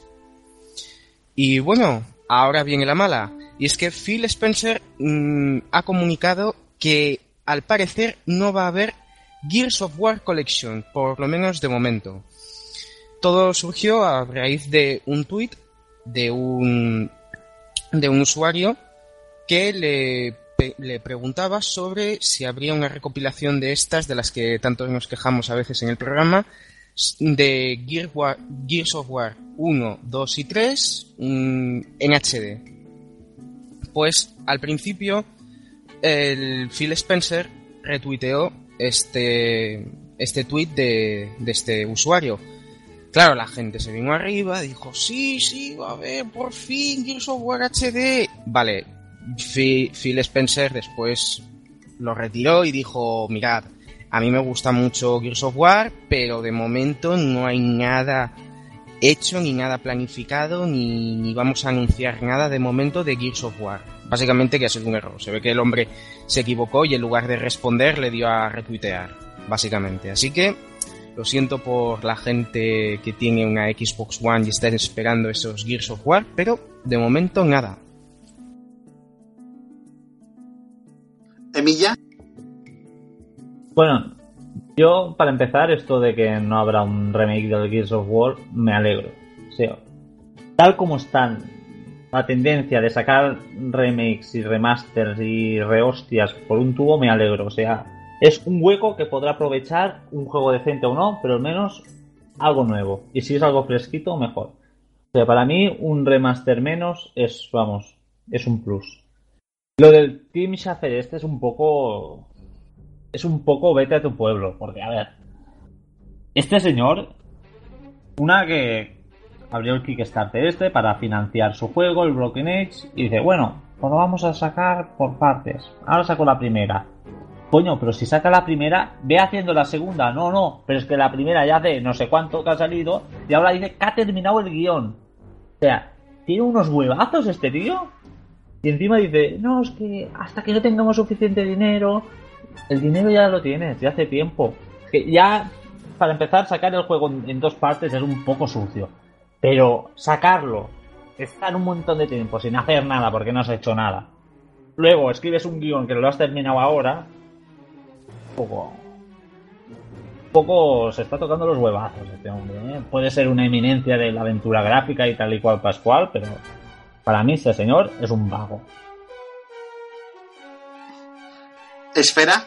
Speaker 7: Y bueno, ahora viene la mala, y es que Phil Spencer mm, ha comunicado que al parecer no va a haber Gears of War Collection, por lo menos de momento. Todo surgió a raíz de un tweet de un, de un usuario que le, le preguntaba sobre si habría una recopilación de estas, de las que tanto nos quejamos a veces en el programa, de Gears of War 1, 2 y 3 mm, en HD. Pues al principio el Phil Spencer retuiteó este, este tweet de, de este usuario Claro, la gente se vino arriba, dijo, sí, sí, a haber por fin Gears of War HD. Vale, Phil Spencer después lo retiró y dijo, mirad, a mí me gusta mucho Gears of War, pero de momento no hay nada hecho, ni nada planificado, ni, ni vamos a anunciar nada de momento de Gears of War. Básicamente que ha sido un error. Se ve que el hombre se equivocó y en lugar de responder le dio a retuitear, básicamente. Así que lo siento por la gente que tiene una Xbox One y está esperando esos Gears of War, pero de momento nada.
Speaker 6: Bueno, yo para empezar, esto de que no habrá un remake del Gears of War, me alegro. O sea, tal como están la tendencia de sacar remakes y remasters y rehostias por un tubo, me alegro. O sea, es un hueco que podrá aprovechar un juego decente o no, pero al menos algo nuevo. Y si es algo fresquito, mejor. O sea, para mí un remaster menos es, vamos, es un plus. Lo del Team Schaffer este es un poco... Es un poco vete a tu pueblo, porque a ver... Este señor, una que abrió el Kickstarter este para financiar su juego, el Broken Age, y dice, bueno, pues lo vamos a sacar por partes. Ahora saco la primera Coño, pero si saca la primera, ve haciendo la segunda. No, no, pero es que la primera ya hace no sé cuánto que ha salido y ahora dice que ha terminado el guion. O sea, tiene unos huevazos este tío. Y encima dice, no, es que hasta que no tengamos suficiente dinero, el dinero ya lo tienes, ya hace tiempo. Que ya, para empezar, sacar el juego en dos partes es un poco sucio. Pero sacarlo, estar un montón de tiempo sin hacer nada porque no has hecho nada. Luego escribes un guion que lo has terminado ahora poco poco se está tocando los huevazos este hombre. ¿eh? Puede ser una eminencia de la aventura gráfica y tal y cual Pascual, pero para mí este señor es un vago.
Speaker 2: ¿Espera?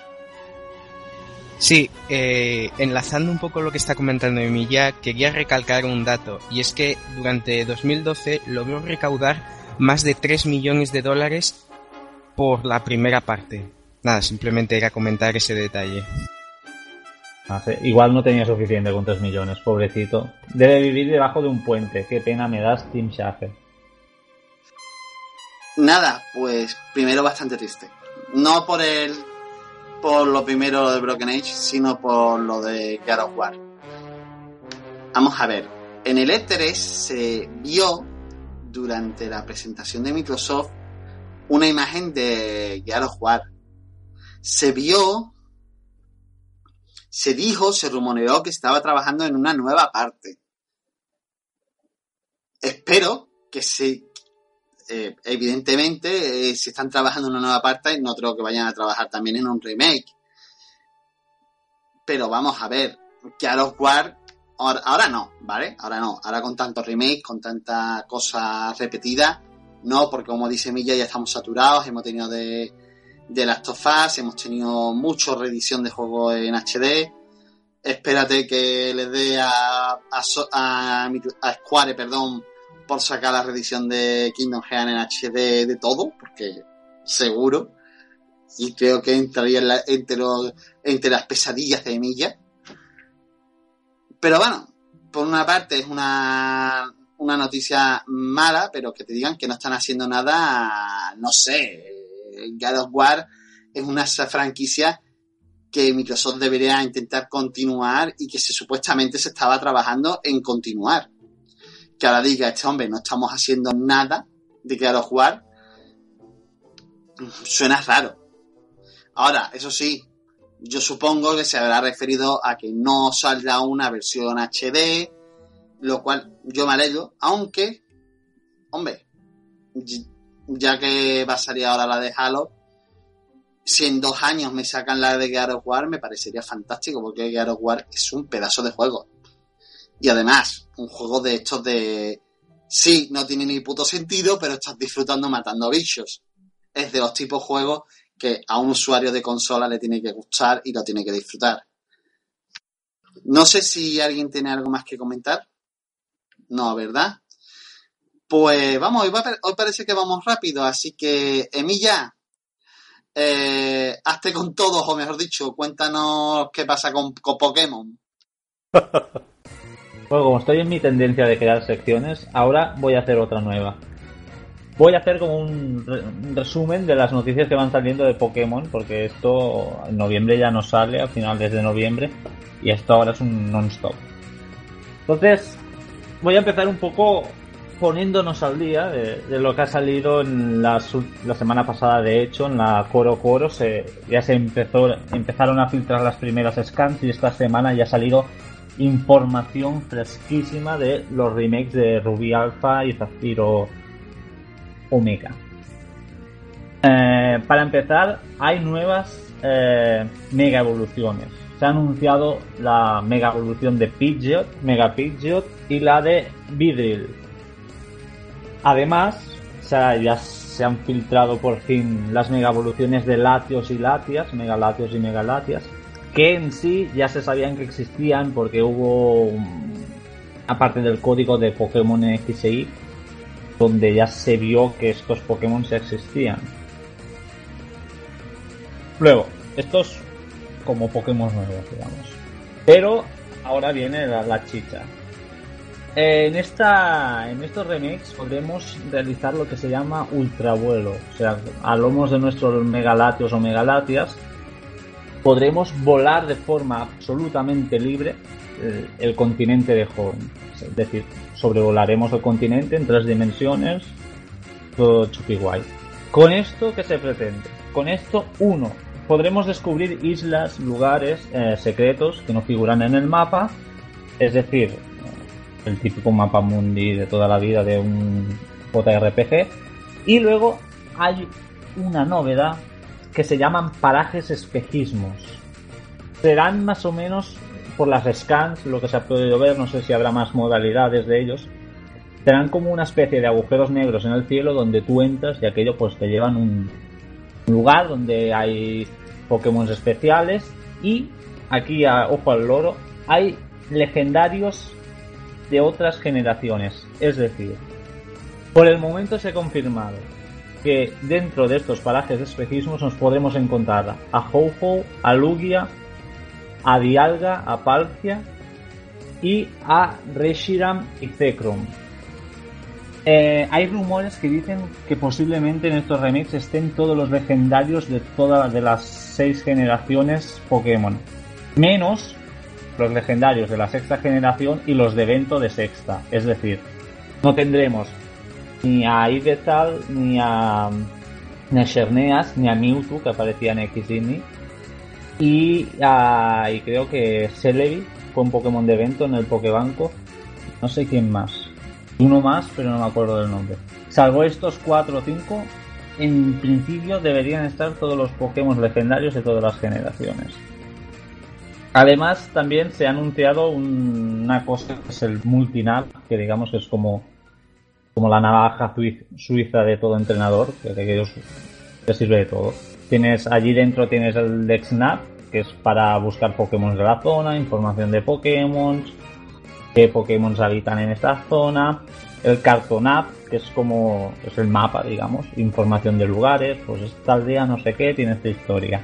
Speaker 7: Sí, eh, enlazando un poco lo que está comentando Emilia, quería recalcar un dato, y es que durante 2012 logró recaudar más de 3 millones de dólares por la primera parte. Nada, simplemente era comentar ese detalle.
Speaker 6: Ah, igual no tenía suficiente con 3 millones, pobrecito. Debe vivir debajo de un puente. Qué pena me das, Tim Schafer.
Speaker 2: Nada, pues primero bastante triste. No por el por lo primero de Broken Age, sino por lo de God of War. Vamos a ver, en el E3 se vio durante la presentación de Microsoft una imagen de God of War se vio, se dijo, se rumoreó que estaba trabajando en una nueva parte. Espero que se, eh, evidentemente, eh, si están trabajando en una nueva parte, no creo que vayan a trabajar también en un remake. Pero vamos a ver, que a los War, ahora, no, ¿vale? Ahora no, ahora con tanto remake, con tanta cosa repetida, no, porque como dice Milla, ya estamos saturados, hemos tenido de, de Last of hemos tenido mucho reedición de juegos en HD. Espérate que les dé a, a, Square, perdón, por sacar la reedición de Kingdom Hearts en HD de todo, porque seguro. Y creo que entraría entre, las pesadillas de Emilia. Pero bueno, por una parte es una, una noticia mala, pero que te digan que no están haciendo nada, no sé. God of War es una franquicia que Microsoft debería intentar continuar y que supuestamente se estaba trabajando en continuar. Que ahora diga este hombre, no estamos haciendo nada de of War, suena raro. Ahora, eso sí, yo supongo que se habrá referido a que no saldrá una versión HD, lo cual yo me alegro, aunque, hombre, ya que va a salir ahora la de Halo, si en dos años me sacan la de God of War, me parecería fantástico, porque God of War es un pedazo de juego. Y además, un juego de estos de... Sí, no tiene ni puto sentido, pero estás disfrutando matando bichos. Es de los tipos juegos que a un usuario de consola le tiene que gustar y lo tiene que disfrutar. No sé si alguien tiene algo más que comentar. No, ¿verdad? Pues vamos, hoy parece que vamos rápido, así que, Emilia, eh, hazte con todos, o mejor dicho, cuéntanos qué pasa con, con Pokémon.
Speaker 6: Bueno, como estoy en mi tendencia de crear secciones, ahora voy a hacer otra nueva. Voy a hacer como un, re- resumen de las noticias que van saliendo de Pokémon, porque esto en noviembre ya no sale, a finales de noviembre, y esto ahora es un non-stop. Entonces, voy a empezar un poco poniéndonos al día de, lo que ha salido en ul- la semana pasada, de hecho, en la Coro Coro, se, ya se empezó, empezaron a filtrar las primeras scans y esta semana ya ha salido información fresquísima de los remakes de Ruby Alpha y Zafiro Omega. Eh, para empezar, hay nuevas eh, mega evoluciones. Se ha anunciado la mega evolución de Pidgeot, Mega Pidgeot y la de Vidril. Además, ya se han filtrado por fin las mega evoluciones de Latios y Latias, Mega Latios y Mega Latias, que en sí ya se sabían que existían porque hubo, aparte del código de Pokémon X e donde ya se vio que estos Pokémon ya existían. Luego, estos como Pokémon nuevos, digamos. Pero ahora viene la, la chicha. En, esta, en estos remakes podremos realizar lo que se llama ultravuelo. O sea, a lomos de nuestros megalatios o megalatias, podremos volar de forma absolutamente libre eh, el continente de Horn. Es decir, sobrevolaremos el continente en tres dimensiones, todo guay. Con esto, ¿qué se pretende? Con esto, uno, podremos descubrir islas, lugares eh, secretos que no figuran en el mapa, es decir, el típico mapa mundi de toda la vida de un JRPG. Y luego hay una novedad que se llaman parajes espejismos. Serán más o menos por las scans, lo que se ha podido ver, no sé si habrá más modalidades de ellos. Serán como una especie de agujeros negros en el cielo donde tú entras y aquello pues te llevan un lugar donde hay Pokémon especiales y aquí, a, ojo al loro, hay legendarios de otras generaciones. Es decir, por el momento se ha confirmado que dentro de estos parajes de espejismos nos podremos encontrar a Ho-Ho, a Lugia, a Dialga, a Palkia y a Reshiram y Zekrom. Eh, hay rumores que dicen que posiblemente en estos remakes estén todos los legendarios de todas de las seis generaciones Pokémon, menos los legendarios de la sexta generación y los de evento de sexta. Es decir, no tendremos ni a Ivetal, ni a, ni a Xerneas, ni a Mewtwo que aparecía en X y Y. Y, creo que Celebi fue un Pokémon de evento en el Pokébanco. No sé quién más. Uno más, pero no me acuerdo del nombre. Salvo estos 4 o 5, en principio deberían estar todos los Pokémon legendarios de todas las generaciones. Además, también se ha anunciado un- una cosa que es el Multinap, que digamos es como, como la navaja suiz- suiza de todo entrenador, que, ellos- que sirve de todo. Tienes allí dentro tienes el DexNap, que es para buscar Pokémon de la zona, información de Pokémon, qué Pokémon habitan en esta zona. el Carton App, que es como es el mapa, digamos, información de lugares, pues esta aldea no sé qué, tiene esta historia.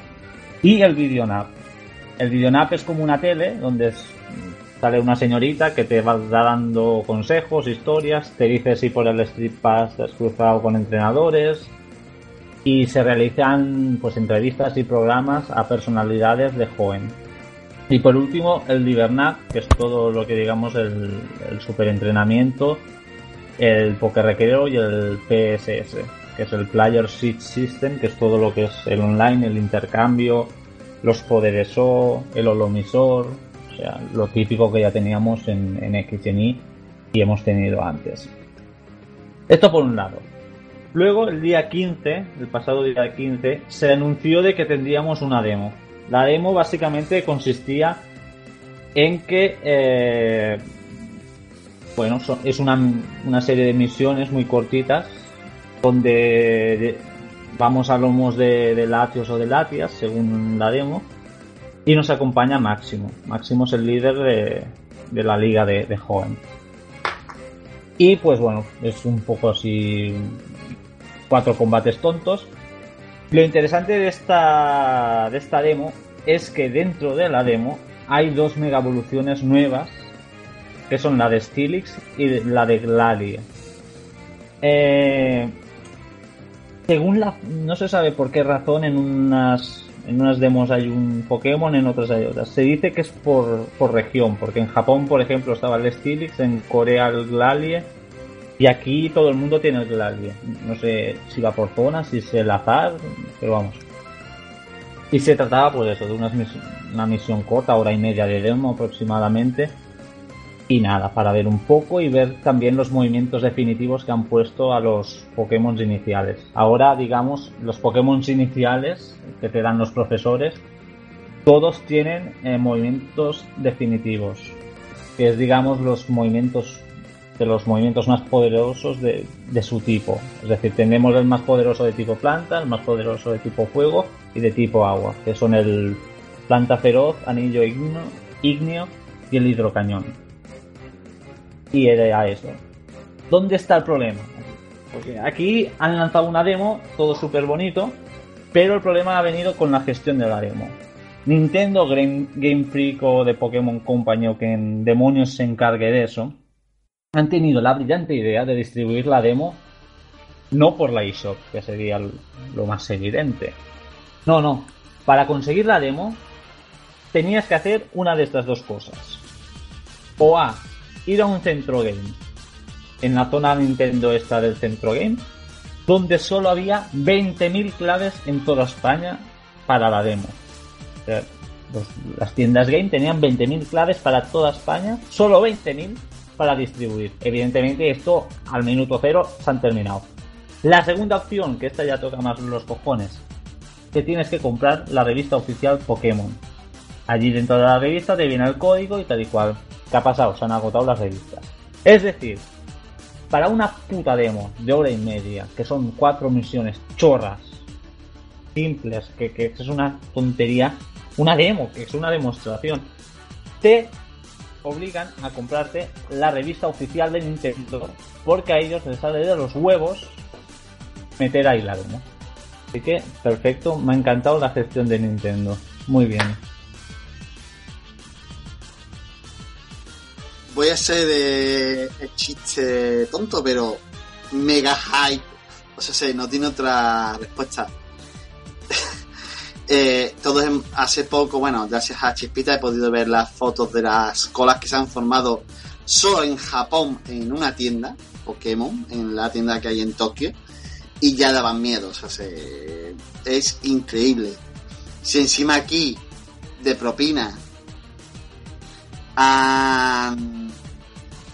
Speaker 6: Y el Videonap. El Videonap es como una tele donde es- sale una señorita que te va dando consejos, historias, te dice si por el Street Pass has cruzado con entrenadores y se realizan pues entrevistas y programas a personalidades de joven. Y por último, el Libernac, que es todo lo que digamos el, el superentrenamiento, el Poker Recreo y el PSS, que es el Player Seed System, que es todo lo que es el online, el intercambio, los poderes O, el holomisor, o sea, lo típico que ya teníamos en, en X y hemos tenido antes. Esto por un lado. Luego, el día 15, el pasado día 15, se anunció de que tendríamos una demo. La demo básicamente consistía en que, eh, bueno, so- es una, una serie de misiones muy cortitas donde de- vamos a lomos de Latios o de Latias, según la demo, y nos acompaña Máximo. Máximo es el líder de, de la liga de, de. Y pues bueno, es un poco así cuatro combates tontos. Lo interesante de esta, de esta demo es que dentro de la demo hay dos mega evoluciones nuevas que son la de Stilix y la de Glalie. Eh, según la. No se sabe por qué razón en unas. En unas demos hay un Pokémon, en otras hay otras. Se dice que es por, por región, porque en Japón, por ejemplo, estaba el Stilix, en Corea el Glalie, y aquí todo el mundo tiene el Glalie. No sé si va por zona, si es el azar, pero vamos. Y se trataba, pues eso, de mis- una misión corta, hora y media de demo aproximadamente. Y nada, para ver un poco y ver también los movimientos definitivos que han puesto a los Pokémon iniciales. Ahora, digamos, los Pokémon iniciales que te dan los profesores, todos tienen eh, movimientos definitivos. Que es, digamos, los movimientos de los movimientos más poderosos de, de su tipo. Es decir, tenemos el más poderoso de tipo planta, el más poderoso de tipo fuego y de tipo agua, que son el planta feroz, anillo igneo, ígneo y el hidrocañón. Y era eso. ¿Dónde está el problema? Porque aquí han lanzado una demo, todo súper bonito, pero el problema ha venido con la gestión de la demo. Nintendo Game, Freak o de Pokémon Company o que en demonios se encargue de eso, han tenido la brillante idea de distribuir la demo no por la eShop, que sería lo más evidente. No, no. Para conseguir la demo tenías que hacer una de estas dos cosas. O A, ir a un centro game, en la zona Nintendo esta del centro game, donde solo había 20.000 claves en toda España para la demo. Las tiendas game tenían 20.000 claves para toda España, solo 20.000 para distribuir. Evidentemente esto al minuto cero se han terminado. La segunda opción, que esta ya toca más los cojones, que tienes que comprar la revista oficial Pokémon. Allí dentro de la revista te viene el código y tal y cual. ¿Qué ha pasado? Se han agotado las revistas. Es decir, para una puta demo de hora y media, que son cuatro misiones chorras, simples, que, que es una tontería, una demo, que es una demostración, te obligan a comprarte la revista oficial de Nintendo, porque a ellos les sale de los huevos meter ahí la demo. Así que, perfecto, me ha encantado la gestión de Nintendo. Muy bien.
Speaker 2: Voy a ser de el chiste tonto, pero mega hype. O sea, sí, no tiene otra respuesta. eh, todos hace poco, bueno, gracias a Chispita he podido ver las fotos de las colas que se han formado solo en Japón en una tienda, Pokémon, en la tienda que hay en Tokio, y ya daban miedo. O sea, se- es increíble. Si encima aquí, de propina, han,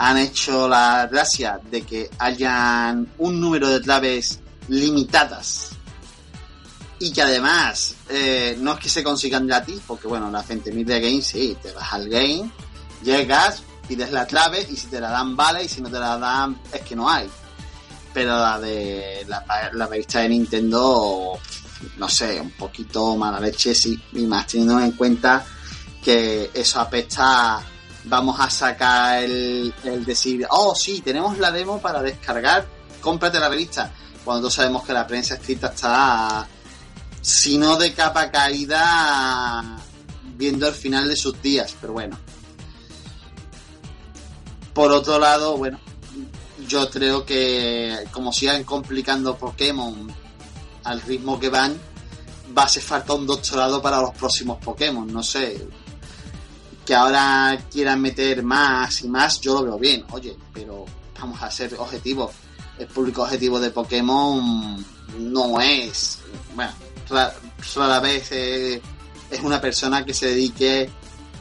Speaker 2: han hecho la gracia de que hayan un número de claves limitadas y que además eh, no es que se consigan gratis, porque bueno, la gente mil de game sí, te vas al game, llegas, pides la clave y si te la dan vale y si no te la dan es que no hay. Pero la de la, la revista de Nintendo, no sé, un poquito mala leche, sí, y más teniendo en cuenta que eso apesta vamos a sacar el, el decir, oh sí, tenemos la demo para descargar, cómprate la revista. Cuando sabemos que la prensa escrita está, si no de capa caída, viendo el final de sus días, pero bueno. Por otro lado, bueno, yo creo que como sigan complicando Pokémon al ritmo que van, va a hacer falta un doctorado para los próximos Pokémon, no sé. Que ahora quieran meter más y más, yo lo veo bien, oye, pero vamos a ser objetivos. El público objetivo de Pokémon no es, bueno, rara, vez es una persona que se dedique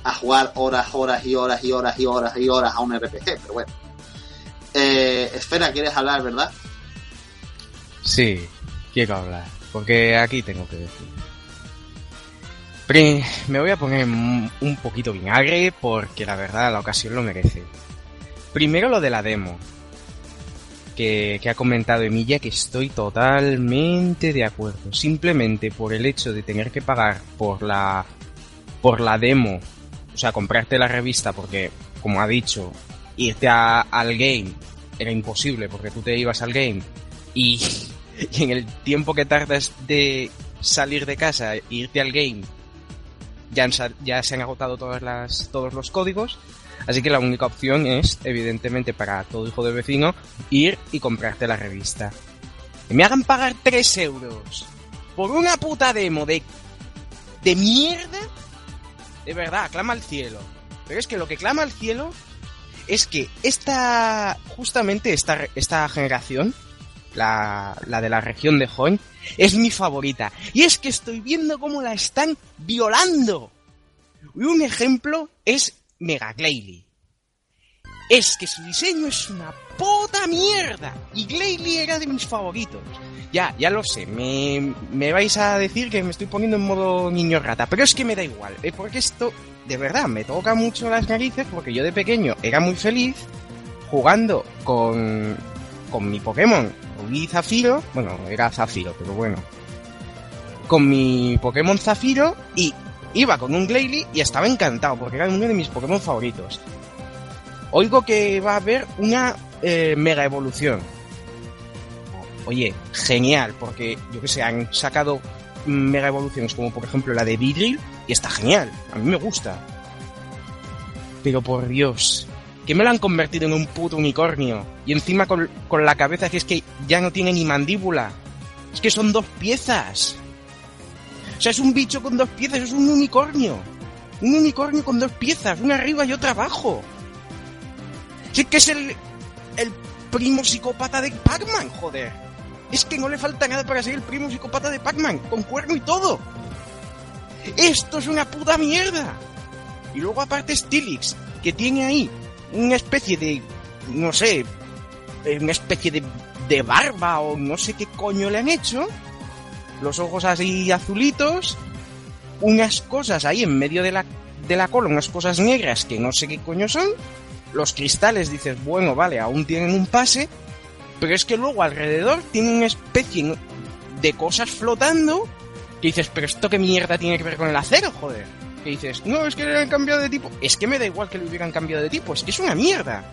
Speaker 2: a jugar horas, horas y horas y horas y horas y horas a un RPG, pero bueno. Eh, Esfera, ¿quieres hablar, verdad?
Speaker 7: Sí, quiero hablar, porque aquí tengo que decir. Me voy a poner un poquito vinagre porque la verdad la ocasión lo merece. Primero lo de la demo, que, ha comentado Emilia, que estoy totalmente de acuerdo. Simplemente por el hecho de tener que pagar por la, por la demo, o sea, comprarte la revista, porque, como ha dicho, irte al game era imposible porque tú te ibas al game y, y en el tiempo que tardas de salir de casa e irte al game ya, se han agotado todas las, todos los códigos así que la única opción es evidentemente para todo hijo de vecino ir y comprarte la revista. Que me hagan pagar 3 euros por una puta demo de de mierda. De verdad clama al cielo. Pero es que lo que clama al cielo es que esta, justamente esta, esta generación, la, la de la región de Hoenn, es mi favorita. Y es que estoy viendo cómo la están violando. Y un ejemplo es Mega Glalie. Es que su diseño es una puta mierda. Y Glalie era de mis favoritos. Ya, ya lo sé, me, me vais a decir que me estoy poniendo en modo niño rata, pero es que me da igual, ¿eh? porque esto de verdad me toca mucho las narices porque yo de pequeño era muy feliz jugando con, con mi Pokémon Rubí Zafiro, bueno, era Zafiro, pero bueno, con mi Pokémon Zafiro y iba con un Glalie y estaba encantado porque era uno de mis Pokémon favoritos. Oigo que va a haber una eh, mega evolución. Oye, genial, porque yo que sé, han sacado mega evoluciones como por ejemplo la de Vidril y está genial, a mí me gusta. Pero por Dios, que me lo han convertido en un puto unicornio y encima con, con la cabeza que es que ya no tiene ni mandíbula. Es que son dos piezas. O sea, es un bicho con dos piezas, es un unicornio. Un unicornio con dos piezas, una arriba y otra abajo. Sí que es el, el primo psicópata de Pac-Man, joder. Es que no le falta nada para ser el primo psicópata de Pac-Man, con cuerno y todo. Esto es una puta mierda. Y luego aparte Stilix, que tiene ahí una especie de, no sé, una especie de, de barba o no sé qué coño le han hecho. Los ojos así azulitos, unas cosas ahí en medio de la, de la cola, unas cosas negras que no sé qué coño son. Los cristales dices, bueno, vale, aún tienen un pase, pero es que luego alrededor tiene una especie de cosas flotando que dices, pero esto qué mierda tiene que ver con el acero, joder. Que dices, no, es que le han cambiado de tipo. Es que me da igual que le hubieran cambiado de tipo, es que es una mierda.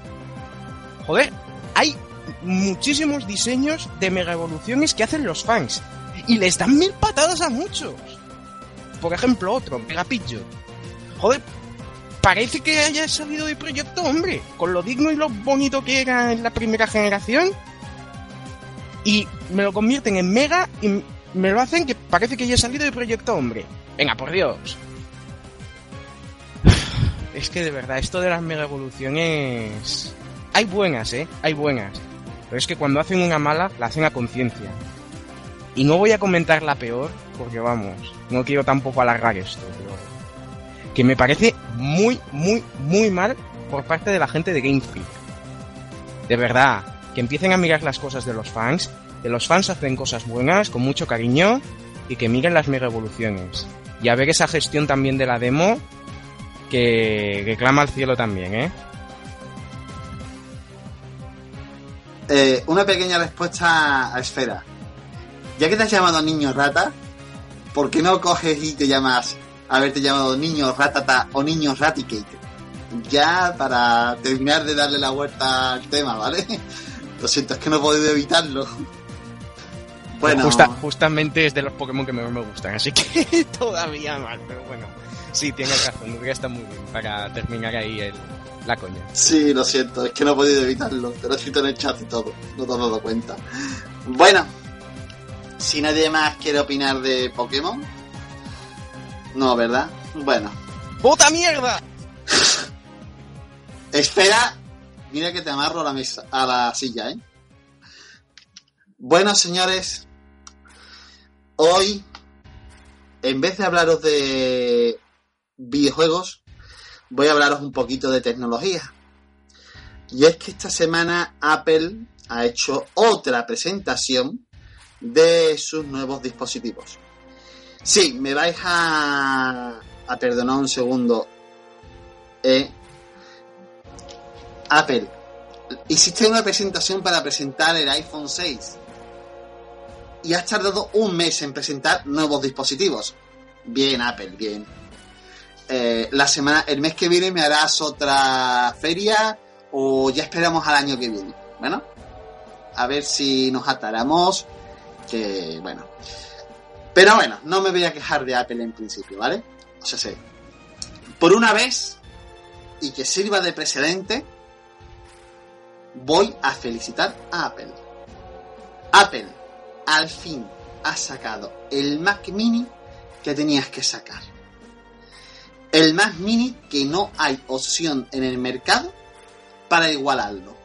Speaker 7: Joder, hay muchísimos diseños de mega evoluciones que hacen los fans. Y les dan mil patadas a muchos. Por ejemplo, otro, Mega Pidgeot. Joder, parece que haya salido de proyecto, hombre. Con lo digno y lo bonito que era en la primera generación. Y me lo convierten en Mega y me lo hacen que parece que haya salido de proyecto, hombre. Venga, por Dios. Es que de verdad, esto de las mega evoluciones. Hay buenas, ¿eh? Hay buenas. Pero es que cuando hacen una mala, la hacen a conciencia. Y no voy a comentar la peor, porque vamos, no quiero tampoco alargar esto, pero. Que me parece muy, muy, muy mal por parte de la gente de Game Freak. De verdad, que empiecen a mirar las cosas de los fans, que los fans hacen cosas buenas, con mucho cariño, y que miren las mega evoluciones. Y a ver esa gestión también de la demo, que, que clama al cielo también, ¿eh?
Speaker 2: Eh, una pequeña respuesta a Esfera. Ya que te has llamado niño rata, ¿por qué no coges y te llamas haberte llamado niño ratata o niño raticate? ya para terminar de darle la vuelta al tema, ¿vale? Lo siento, es que no he podido evitarlo. Bueno,
Speaker 7: Justa- justamente es de los Pokémon que mejor me gustan, así que todavía más, pero bueno. Sí, tienes razón, Nubria está muy bien para terminar ahí el, la coña.
Speaker 2: sí, lo siento, es que no he podido evitarlo. Te lo he escrito en el chat y todo, no te has dado cuenta. Bueno, si nadie más quiere opinar de Pokémon, no, ¿verdad? Bueno,
Speaker 7: ¡Puta mierda!
Speaker 2: Espera, mira que te amarro a la mesa, a la silla, ¿eh? Bueno, señores, hoy, en vez de hablaros de videojuegos, voy a hablaros un poquito de tecnología. Y es que esta semana Apple ha hecho otra presentación de sus nuevos dispositivos. Sí, me vais a, a perdonar un segundo. ¿eh? Apple, hiciste una presentación para presentar el iPhone 6 y has tardado un mes en presentar nuevos dispositivos. Bien, Apple, bien. Eh, la semana, el mes que viene me harás otra feria o ya esperamos al año que viene. Bueno, a ver si nos ataramos. Que bueno. Pero bueno, no me voy a quejar de Apple en principio, ¿vale? O sea, sí. Por una vez, y que sirva de precedente, voy a felicitar a Apple. Apple, al fin, ha sacado el Mac Mini que tenías que sacar. El Mac Mini que no hay opción en el mercado para igualarlo.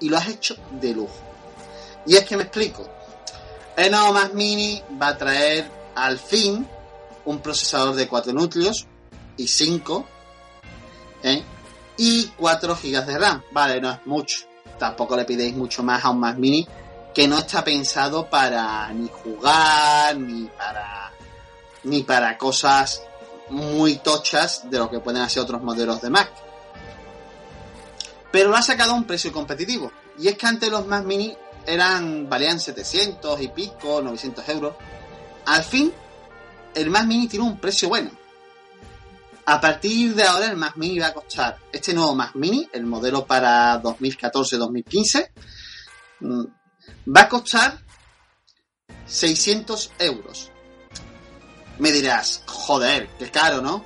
Speaker 2: Y lo has hecho de lujo. Y es que me explico. El nuevo Mac Mini va a traer al fin un procesador de 4 núcleos y 5 ¿eh? y 4 GB de RAM. Vale, no es mucho. Tampoco le pidéis mucho más a un Mac Mini que no está pensado para ni jugar ni para ni para cosas muy tochas de lo que pueden hacer otros modelos de Mac. Pero lo ha sacado a un precio competitivo. Y es que antes los Mac Mini eran valían 700 y pico, 900 euros. Al fin, el Mac Mini tiene un precio bueno. A partir de ahora el Mac Mini va a costar, este nuevo Mac Mini, el modelo para 2014-2015, mm, va a costar 600 euros. Me dirás, joder, qué caro, ¿no?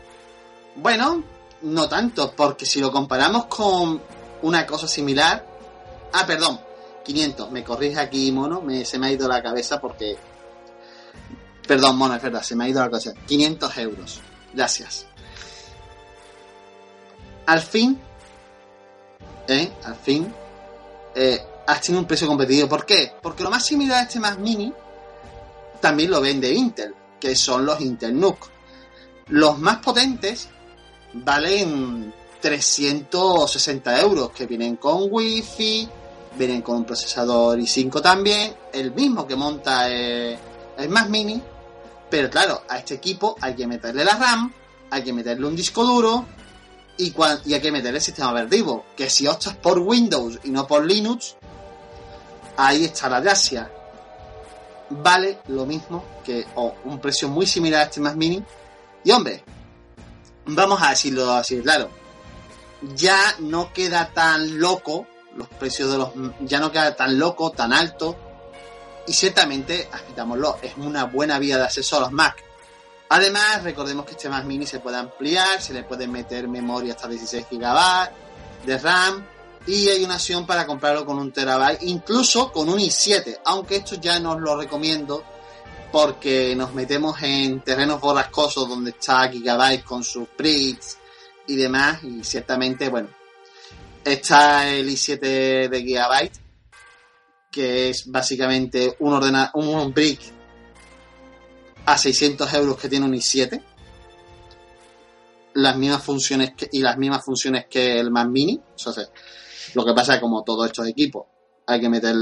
Speaker 2: Bueno, no tanto, porque si lo comparamos con una cosa similar... Ah, perdón, 500, me corrige aquí, mono, me, se me ha ido la cabeza porque... Perdón, mono, es verdad, se me ha ido la cabeza. 500 euros, gracias. Al fin, ¿eh? Al fin, eh, has tenido un precio competitivo. ¿Por qué? Porque lo más similar a este Mac Mini también lo vende Intel, que son los Intel NUC. Los más potentes valen 360 euros, que vienen con Wi-Fi, vienen con un procesador i5 también, el mismo que monta eh, el Mac Mini, pero claro, a este equipo hay que meterle la RAM, hay que meterle un disco duro y, cua- y hay que meterle el sistema operativo, que si optas por Windows y no por Linux, ahí está la gracia. Vale lo mismo que, o un precio muy similar a este Mac Mini. Y hombre, vamos a decirlo así, claro, ya no queda tan loco, los precios de los, ya no queda tan loco, tan alto, y ciertamente, admitámoslo, es una buena vía de acceso a los Mac. Además, recordemos que este Mac Mini se puede ampliar, se le puede meter memoria hasta 16 GB de RAM y hay una opción para comprarlo con un terabyte, incluso con un i7, aunque esto ya no os lo recomiendo porque nos metemos en terrenos borrascosos donde está Gigabyte con sus bricks y demás y ciertamente, bueno, está el i7 de Gigabyte que es básicamente un ordena un brick a 600 euros que tiene un i7 las mismas funciones que, y las mismas funciones que el Mac Mini o sea, lo que pasa es que como todos estos equipos hay que meter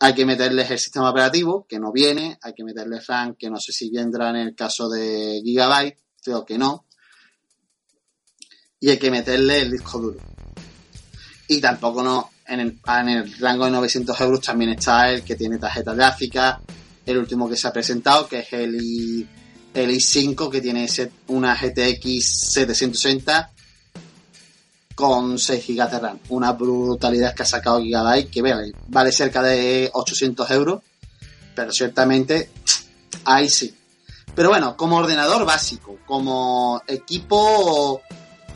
Speaker 2: hay que meterles el sistema operativo que no viene hay que meterles RAM que no sé si vendrá en el caso de Gigabyte creo que no y hay que meterle el disco duro. Y tampoco no en el, en el rango de 900 euros también está el que tiene tarjeta gráfica el último que se ha presentado que es el i, el i5 que tiene una GTX 760 con 6 GB de RAM. Una brutalidad que ha sacado Gigabyte, que vale, vale cerca de 800 euros, pero ciertamente ahí sí. Pero bueno, como ordenador básico, como equipo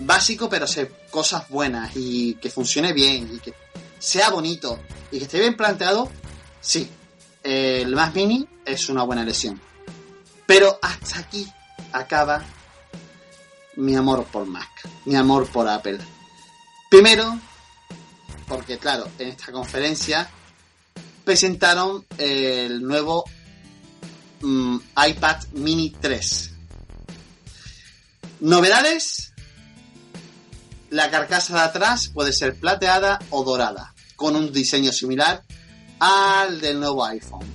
Speaker 2: básico, pero sé cosas buenas y que funcione bien y que sea bonito y que esté bien planteado, sí, el Mac Mini es una buena elección. Pero hasta aquí acaba mi amor por Mac, mi amor por Apple. Primero, porque claro, en esta conferencia presentaron el nuevo mm, iPad Mini 3. Novedades. La carcasa de atrás puede ser plateada o dorada, con un diseño similar al del nuevo iPhone.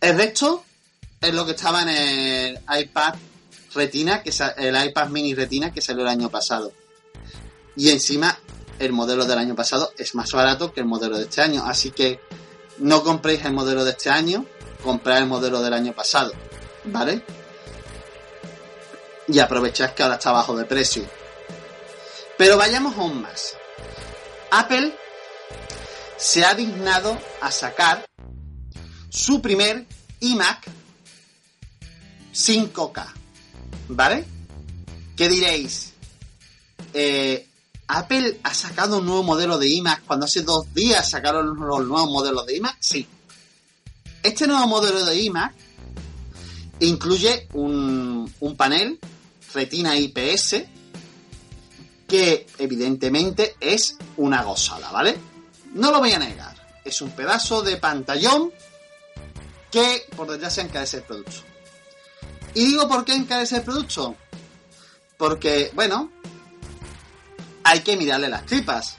Speaker 2: El resto es lo que estaba en el iPad Retina, que el iPad Mini Retina que salió el año pasado. Y encima el modelo del año pasado es más barato que el modelo de este año, así que no compréis el modelo de este año, comprad el modelo del año pasado, ¿vale? Y aprovechad que ahora está bajo de precio. Pero vayamos aún más. Apple se ha dignado a sacar su primer iMac 5K. ¿Vale? ¿Qué diréis? Eh, ¿Apple ha sacado un nuevo modelo de iMac cuando hace dos días sacaron los nuevos modelos de iMac? Sí. Este nuevo modelo de iMac incluye un, panel Retina IPS que evidentemente es una gozada, ¿vale? No lo voy a negar. Es un pedazo de pantallón que por desgracia encarece el producto. Y digo por qué encarece el producto. Porque, bueno, hay que mirarle las tripas.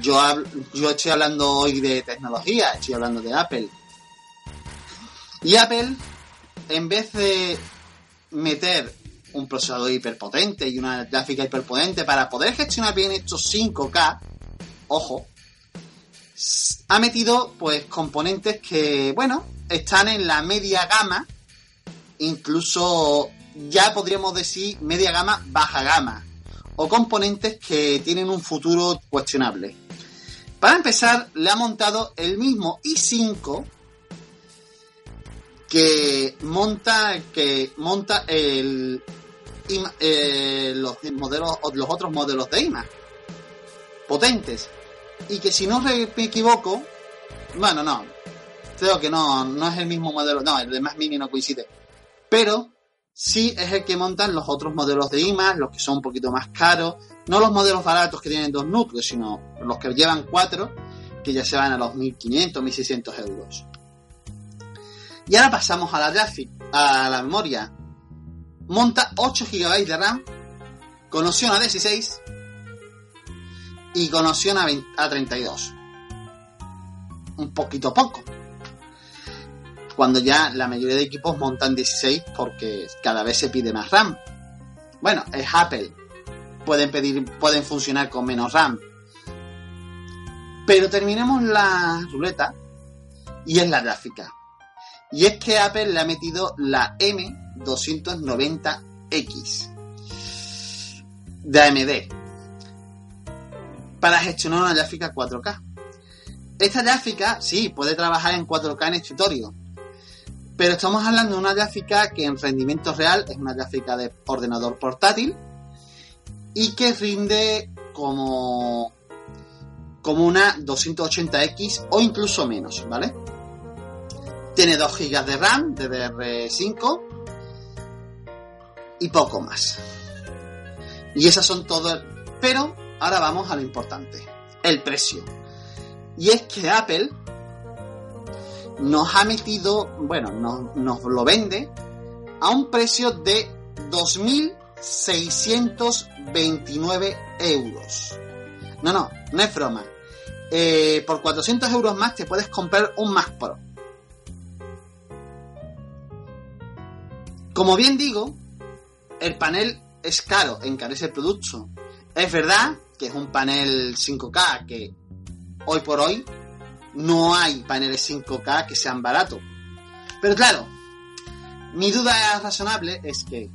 Speaker 2: Yo, yo estoy hablando hoy de tecnología, estoy hablando de Apple. Y Apple, en vez de meter un procesador hiperpotente y una gráfica hiperpotente para poder gestionar bien estos 5K, ojo, ha metido pues componentes que, bueno, están en la media gama, incluso ya podríamos decir media gama, baja gama, o componentes que tienen un futuro cuestionable. Para empezar, le ha montado el mismo i5 que monta que monta el, eh, los modelos los otros modelos de IMAX potentes y que si no me equivoco bueno no creo que no no es el mismo modelo no el de más mini no coincide pero sí es el que montan los otros modelos de IMAX los que son un poquito más caros no los modelos baratos que tienen dos núcleos sino los que llevan cuatro que ya se van a los 1500 1600 euros y ahora pasamos a la gráfica a la memoria monta 8 GB de RAM con opción a 16 y con opción a, 32. Un poquito poco. Cuando ya la mayoría de equipos montan 16 porque cada vez se pide más RAM. Bueno, es Apple. Pueden pedir, pueden funcionar con menos RAM. Pero terminemos la ruleta y es la gráfica. Y es que Apple le ha metido la M290X de AMD para gestionar una gráfica 4K. Esta gráfica, sí, puede trabajar en 4K en escritorio, pero estamos hablando de una gráfica que en rendimiento real es una gráfica de ordenador portátil y que rinde como, como una 280X o incluso menos, ¿vale? Tiene 2 GB de RAM, DDR5 y poco más. Y esas son todas. Pero ahora vamos a lo importante: el precio. Y es que Apple nos ha metido, bueno, nos, nos lo vende a un precio de 2.629 euros. No, no, no es broma. Eh, por 400 euros más te puedes comprar un Mac Pro. Como bien digo, el panel es caro, encarece el producto. Es verdad que es un panel 5K que hoy por hoy no hay paneles 5K que sean baratos. Pero claro, mi duda razonable es que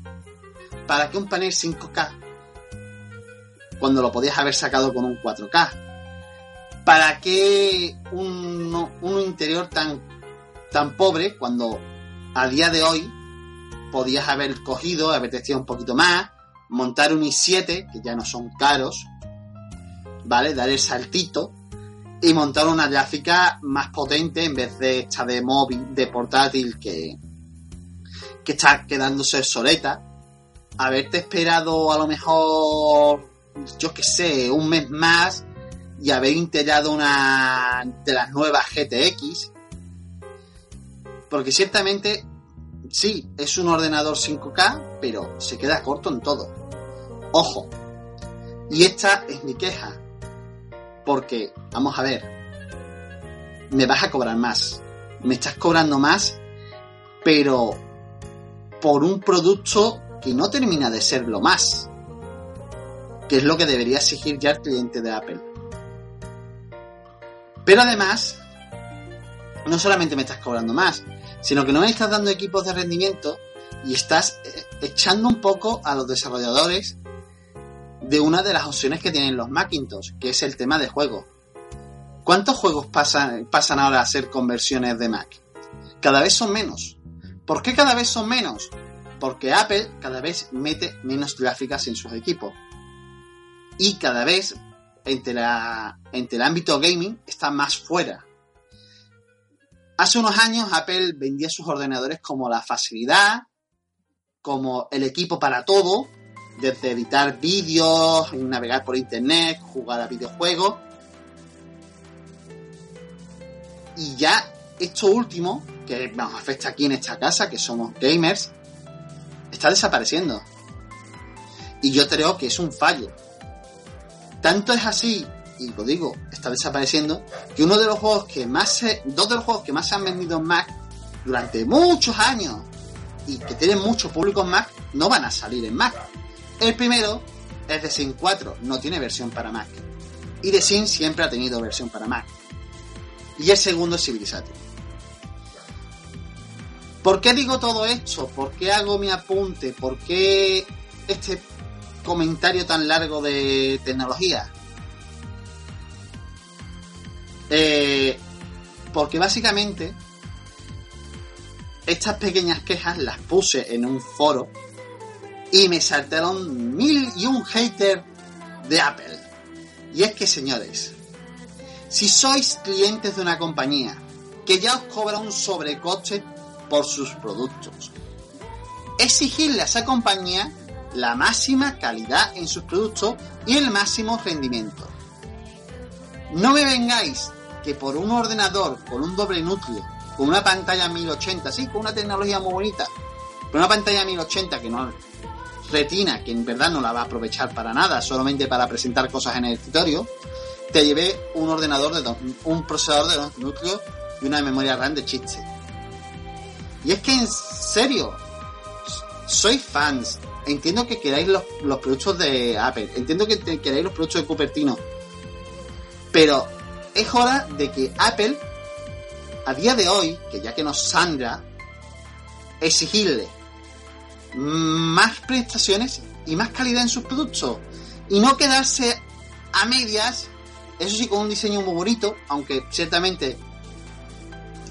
Speaker 2: para que un panel 5K cuando lo podías haber sacado con un 4K? ¿Para qué un, un interior tan, tan pobre cuando a día de hoy podías haber cogido, haber testeado un poquito más, montar un i7, que ya no son caros, ¿vale? Dar el saltito y montar una gráfica más potente en vez de esta de móvil, de portátil que, que está quedándose obsoleta. Haberte esperado a lo mejor, yo qué sé, un mes más y haber integrado una de las nuevas GTX. Porque ciertamente, sí, es un ordenador 5K, pero se queda corto en todo. Ojo. Y esta es mi queja. Porque, vamos a ver, me vas a cobrar más. Me estás cobrando más, pero por un producto que no termina de ser lo más. Que es lo que debería exigir ya el cliente de Apple. Pero además, no solamente me estás cobrando más, sino que no me estás dando equipos de rendimiento y estás eh, echando un poco a los desarrolladores de una de las opciones que tienen los Macintosh, que es el tema de juego. ¿Cuántos juegos pasan, ahora a ser conversiones de Mac? Cada vez son menos. ¿Por qué cada vez son menos? Porque Apple cada vez mete menos gráficas en sus equipos. Y cada vez entre el ámbito gaming está más fuera. Hace unos años Apple vendía sus ordenadores como la facilidad, como el equipo para todo, desde editar vídeos, navegar por internet, jugar a videojuegos. Y ya esto último, que nos afecta aquí en esta casa, que somos gamers, está desapareciendo. Y yo creo que es un fallo. Tanto es así, y lo digo, está desapareciendo, que uno de los juegos que más se, dos de los juegos que más se han vendido en Mac durante muchos años y que tienen mucho público en Mac no van a salir en Mac. El primero es The Sims 4, no tiene versión para Mac. Y The Sims siempre ha tenido versión para Mac. Y el segundo es Civilization. ¿Por qué digo todo esto? ¿Por qué hago mi apunte? ¿Por qué este comentario tan largo de tecnología? Eh, porque básicamente estas pequeñas quejas las puse en un foro y me saltaron mil y un hater de Apple. Y es que, señores, si sois clientes de una compañía que ya os cobra un sobrecoste por sus productos, exigirle a esa compañía la máxima calidad en sus productos y el máximo rendimiento. No me vengáis que por un ordenador con un doble núcleo, con una pantalla 1080, sí, con una tecnología muy bonita, pero una pantalla 1080 que no retina, que en verdad no la va a aprovechar para nada, solamente para presentar cosas en el escritorio, te llevé un ordenador de dos, un procesador de dos núcleos y una memoria RAM de chiste. Y es que en serio, sois fans, entiendo que queráis los, productos de Apple, entiendo que queráis los productos de Cupertino, pero es hora de que Apple, a día de hoy, que ya que nos sangra, exigirle más prestaciones y más calidad en sus productos y no quedarse a medias, eso sí con un diseño muy bonito, aunque ciertamente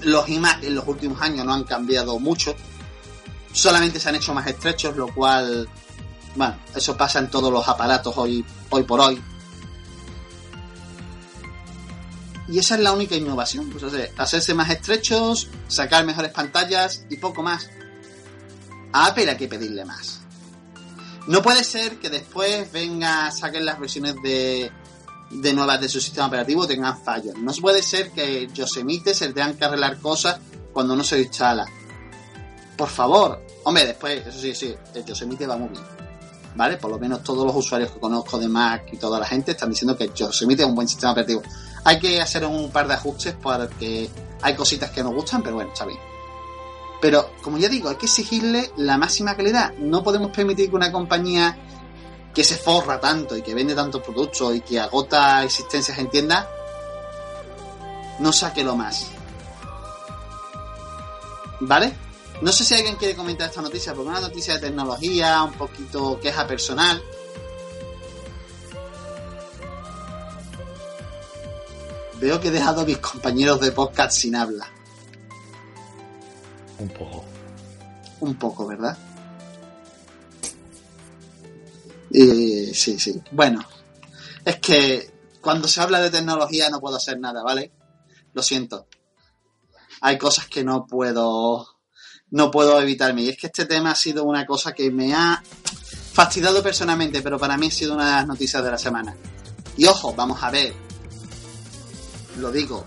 Speaker 2: los iMac en los últimos años no han cambiado mucho, solamente se han hecho más estrechos, lo cual, bueno, eso pasa en todos los aparatos hoy, hoy por hoy. Y esa es la única innovación, pues, hacerse más estrechos, sacar mejores pantallas y poco más. A Apple hay que pedirle más. No puede ser que después venga, saquen las versiones de, de nuevas de su sistema operativo tengan fallos. No puede ser que Yosemite se tengan que arreglar cosas cuando no se instala. Por favor. Hombre, después, eso sí, sí, el Yosemite va muy bien. ¿Vale? Por lo menos todos los usuarios que conozco de Mac y toda la gente están diciendo que Yosemite es un buen sistema operativo. Hay que hacer un par de ajustes porque hay cositas que nos gustan, pero bueno, está bien. Pero, como ya digo, hay que exigirle la máxima calidad. No podemos permitir que una compañía que se forra tanto y que vende tantos productos y que agota existencias en tiendas, no saque lo más. ¿Vale? No sé si alguien quiere comentar esta noticia, porque es una noticia de tecnología, un poquito queja personal. Veo que he dejado a mis compañeros de podcast sin habla.
Speaker 5: Un poco.
Speaker 2: Un poco, ¿verdad? Y, sí, sí. Bueno, es que cuando se habla de tecnología no puedo hacer nada, ¿vale? Lo siento. Hay cosas que no puedo no puedo evitarme. Y es que este tema ha sido una cosa que me ha fastidiado personalmente, pero para mí ha sido una de las noticias de la semana. Y ojo, vamos a ver. Lo digo.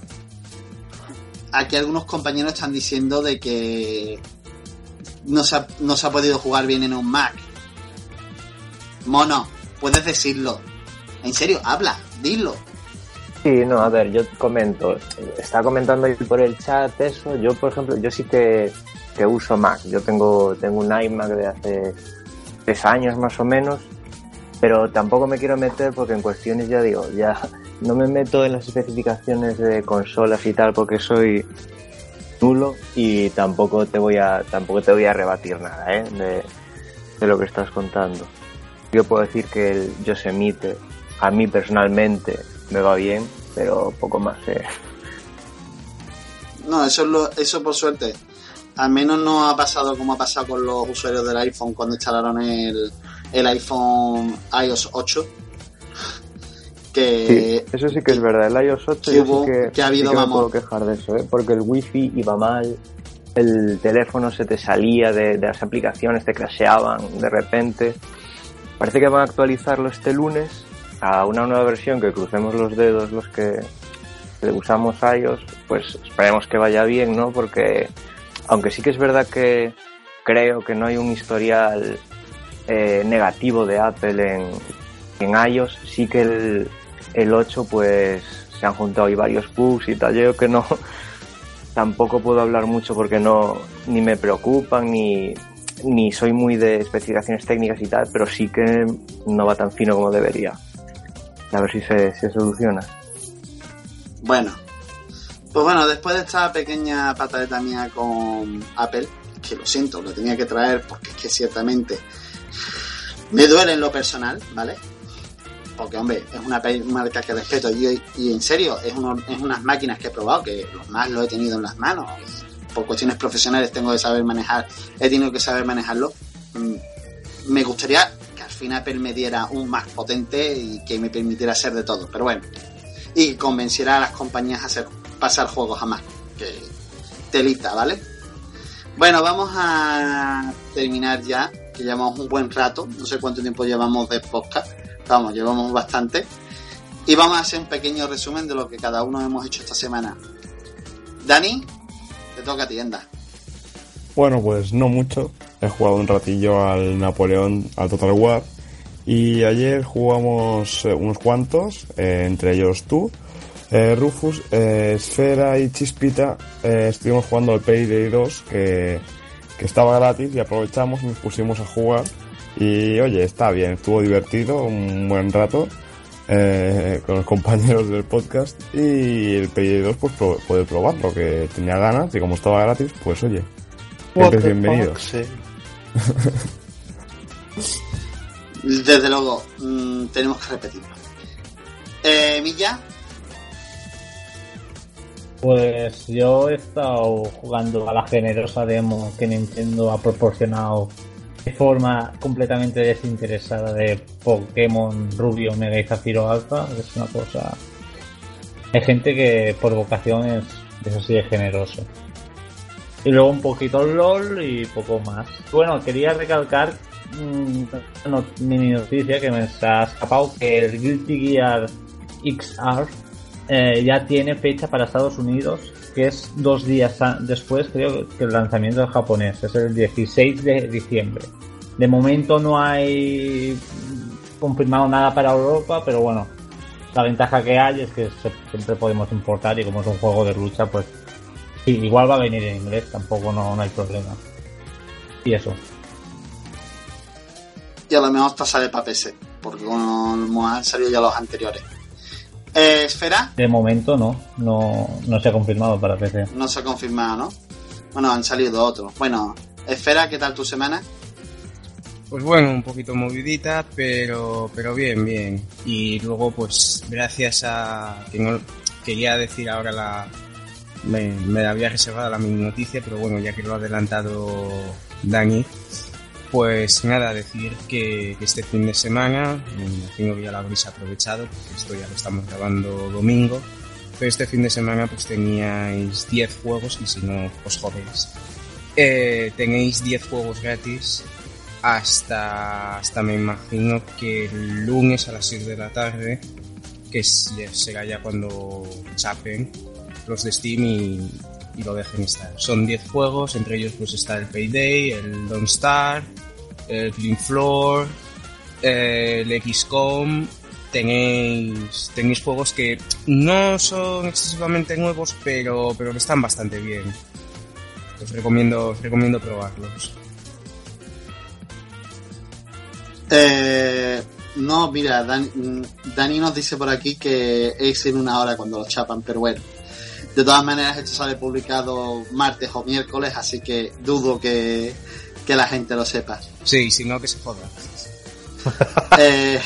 Speaker 2: Aquí algunos compañeros están diciendo de que no se ha, no se ha podido jugar bien en un Mac. Mono, puedes decirlo. En serio, habla, dilo.
Speaker 3: Sí, no, a ver, yo comento. Está comentando por el chat eso. Yo, por ejemplo, yo sí que, que uso Mac. Yo tengo, tengo un iMac de hace tres años más o menos, pero tampoco me quiero meter porque en cuestiones ya digo, ya no me meto en las especificaciones de consolas y tal porque soy nulo y tampoco te voy a tampoco te voy a rebatir nada ¿eh? de, lo que estás contando. Yo puedo decir que el Yosemite a mí personalmente me va bien, pero poco más. ¿eh?
Speaker 2: No, eso es lo, eso por suerte. Al menos no ha pasado como ha pasado con los usuarios del iPhone cuando instalaron el, el iPhone iOS 8. Que,
Speaker 3: Sí, eso sí que es verdad. El iOS 8
Speaker 2: que hubo-
Speaker 3: sí que,
Speaker 2: que ha habido,
Speaker 3: sí que me puedo quejar de eso, ¿eh? porque el wifi iba mal, el teléfono se te salía de, de las aplicaciones, te crasheaban de repente. Parece que van a actualizarlo este lunes a una nueva versión que crucemos los dedos los que, que usamos iOS, pues esperemos que vaya bien, ¿no? Porque aunque sí que es verdad que creo que no hay un historial eh, negativo de Apple en, en iOS, sí que el, el 8 pues se han juntado ahí varios bugs y tal. Yo que no, tampoco puedo hablar mucho porque no, ni me preocupan ni, ni soy muy de especificaciones técnicas y tal, pero sí que no va tan fino como debería. A ver si se, se soluciona.
Speaker 2: Bueno, pues bueno, después de esta pequeña pataleta mía con Apple, que lo siento, lo tenía que traer porque es que ciertamente me duele en lo personal, ¿vale? Porque, hombre, es una marca que respeto y, en serio, es, unas máquinas que he probado, que los más lo he tenido en las manos. por cuestiones profesionales tengo que saber manejar, he tenido que saber manejarlo. Mm, Me gustaría que al fin Apple me diera un más potente y que me permitiera hacer de todo, pero bueno y convenciera a las compañías a hacer pasar juegos a Mac. Que telita, ¿vale? Bueno, vamos a terminar ya, que llevamos un buen rato, no sé cuánto tiempo llevamos de podcast, vamos, llevamos bastante. Y vamos a hacer un pequeño resumen de lo que cada uno hemos hecho esta semana. Dani, te toca a ti, anda.
Speaker 4: Bueno, pues no mucho. He jugado un ratillo al Napoleón, al Total War. Y ayer jugamos eh, unos cuantos, eh, entre ellos tú, eh, Rufus, eh, Esfera y Chispita. estuvimos jugando al Payday 2, que, que estaba gratis y aprovechamos y nos pusimos a jugar. Y oye, está bien, estuvo divertido, un buen rato eh, con los compañeros del podcast. Y el Payday 2, pues pro- poder probarlo, que tenía ganas y como estaba gratis, pues oye, siempre bienvenidos.
Speaker 5: Sí.
Speaker 2: Desde luego, mm, tenemos que repetirlo. Eh, Milla,
Speaker 6: Pues yo he estado jugando a la generosa demo que Nintendo ha proporcionado de forma completamente desinteresada de Pokémon Rubio, Mega y Zafiro Alpha. Es una cosa. Hay gente que por vocación es, es así de generoso. Y luego un poquito LOL y poco más. Bueno, quería recalcar mm, una not- mini noticia que me ha escapado que el Guilty Gear XR eh, ya tiene fecha para Estados Unidos, que es dos días después, creo que el lanzamiento del japonés, es el 16 de diciembre. De momento no hay confirmado nada para Europa, pero bueno, la ventaja que hay es que siempre podemos importar y como es un juego de lucha, pues igual va a venir en inglés, tampoco no, no hay problema. Y eso.
Speaker 2: y a lo mejor sale para PC, porque como han salido ya los anteriores. Eh, Esfera,
Speaker 6: De momento no, no, no se ha confirmado para PC.
Speaker 2: no se ha confirmado, ¿no? Bueno, han salido otros. Bueno, Esfera, ¿qué tal tu semana?
Speaker 7: Pues bueno, un poquito movidita, pero, pero bien, bien. Y luego, pues, gracias a que no, quería decir ahora la... Me, me había reservado la mini noticia, pero bueno, ya que lo ha adelantado Dani, pues nada, decir que, que este fin de semana, imagino que ya lo habréis aprovechado, porque esto ya lo estamos grabando domingo, pero este fin de semana pues teníais 10 juegos y si no os jodéis. Eh, tenéis 10 juegos gratis hasta, hasta me imagino que el lunes a las 6 de la tarde, que será ya cuando chapen los de Steam y, y lo dejen estar. Son 10 juegos, entre ellos pues está el Payday, el Don't Star, el Clean Floor, el XCOM, tenéis, tenéis juegos que no son excesivamente nuevos, pero, pero que están bastante bien. Os recomiendo, os recomiendo probarlos.
Speaker 2: Eh, no, mira, Dan- Dani nos dice por aquí que es en una hora cuando lo chapan, pero bueno. De todas maneras, esto sale publicado martes o miércoles, así que dudo que, que la gente lo sepa.
Speaker 7: Sí, si no que se joda.
Speaker 2: Eh,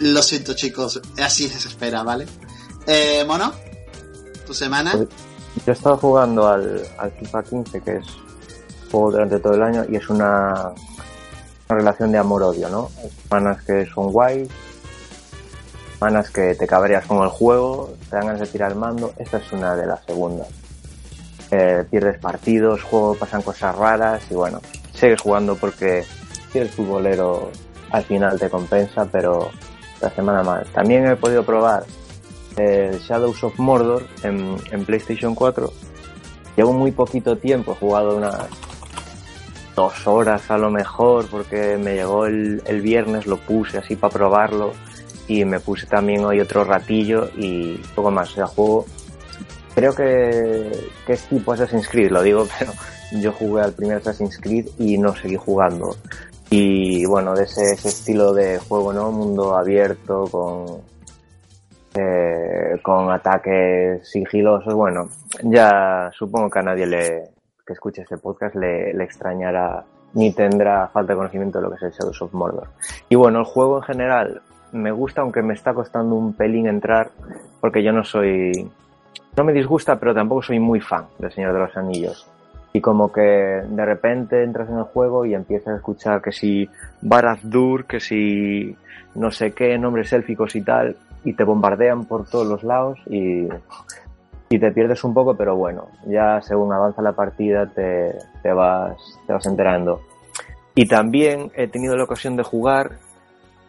Speaker 2: lo siento, chicos, así se espera, ¿vale? Eh, Mono, tu semana.
Speaker 3: Pues- Yo he estado jugando al, al FIFA 15, que es juego durante todo el año, y es una, una relación de amor-odio, ¿no? Hay semanas que son guays, semanas que te cabreas con el juego, te dan ganas de tirar el mando. Esta es una de las segundas. Eh, pierdes partidos, juego, pasan cosas raras y bueno, sigues jugando porque si eres futbolero al final te compensa, pero la semana más. También he podido probar el Shadows of Mordor en, en PlayStation 4. Llevo muy poquito tiempo, he jugado unas dos horas a lo mejor, porque me llegó el, el viernes, lo puse así para probarlo y me puse también hoy otro ratillo y poco más. O sea, juego, creo que, que es tipo Assassin's Creed, lo digo, pero yo jugué al primer Assassin's Creed y no seguí jugando. Y bueno, de ese, ese estilo de juego, ¿no? Mundo abierto, con, eh, con ataques sigilosos. Bueno, ya supongo que a nadie le, que escuche este podcast le, le extrañará ni tendrá falta de conocimiento de lo que es el Shadows of Mordor. Y bueno, el juego en general me gusta, aunque me está costando un pelín entrar, porque yo no soy, no me disgusta, pero tampoco soy muy fan del Señor de los Anillos. Y como que de repente entras en el juego y empiezas a escuchar que si Barad-dûr, que si no sé qué, nombres élficos y tal, y te bombardean por todos los lados y, y te pierdes un poco, pero bueno, ya según avanza la partida te, te, vas, te vas enterando. Y también he tenido la ocasión de jugar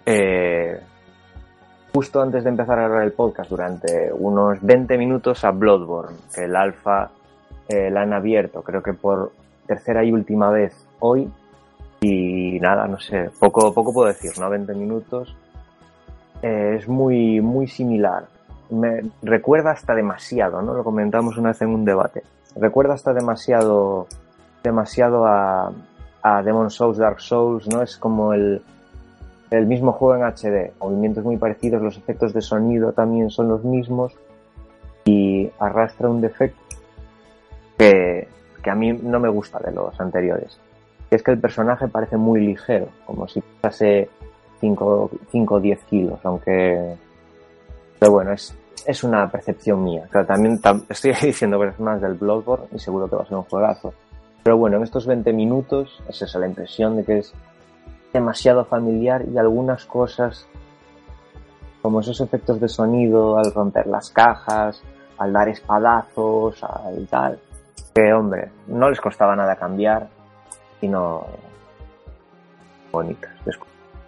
Speaker 3: eh, justo antes de empezar a grabar el podcast, durante unos 20 minutos a Bloodborne, que el alfa eh, la han abierto, creo que por tercera y última vez hoy. Y nada, no sé, poco, poco puedo decir, ¿no? 20 minutos. Eh, es muy, muy similar. Me recuerda hasta demasiado, ¿no? Lo comentamos una vez en un debate. Recuerda hasta demasiado, demasiado a, a Demon Souls, Dark Souls, ¿no? Es como el, el mismo juego en HD. Movimientos muy parecidos, los efectos de sonido también son los mismos. Y arrastra un defecto que, que a mí no me gusta de los anteriores. Que es que el personaje parece muy ligero, como si pasase 5 o 10 kilos, aunque... Pero bueno, es, es una percepción mía. Pero también tam- estoy diciendo cosas más del Bloodborne y seguro que va a ser un juegazo. Pero bueno, en estos 20 minutos es esa la impresión de que es demasiado familiar y algunas cosas como esos efectos de sonido al romper las cajas, al dar espadazos, al tal, que hombre, no les costaba nada cambiar y no bonitas.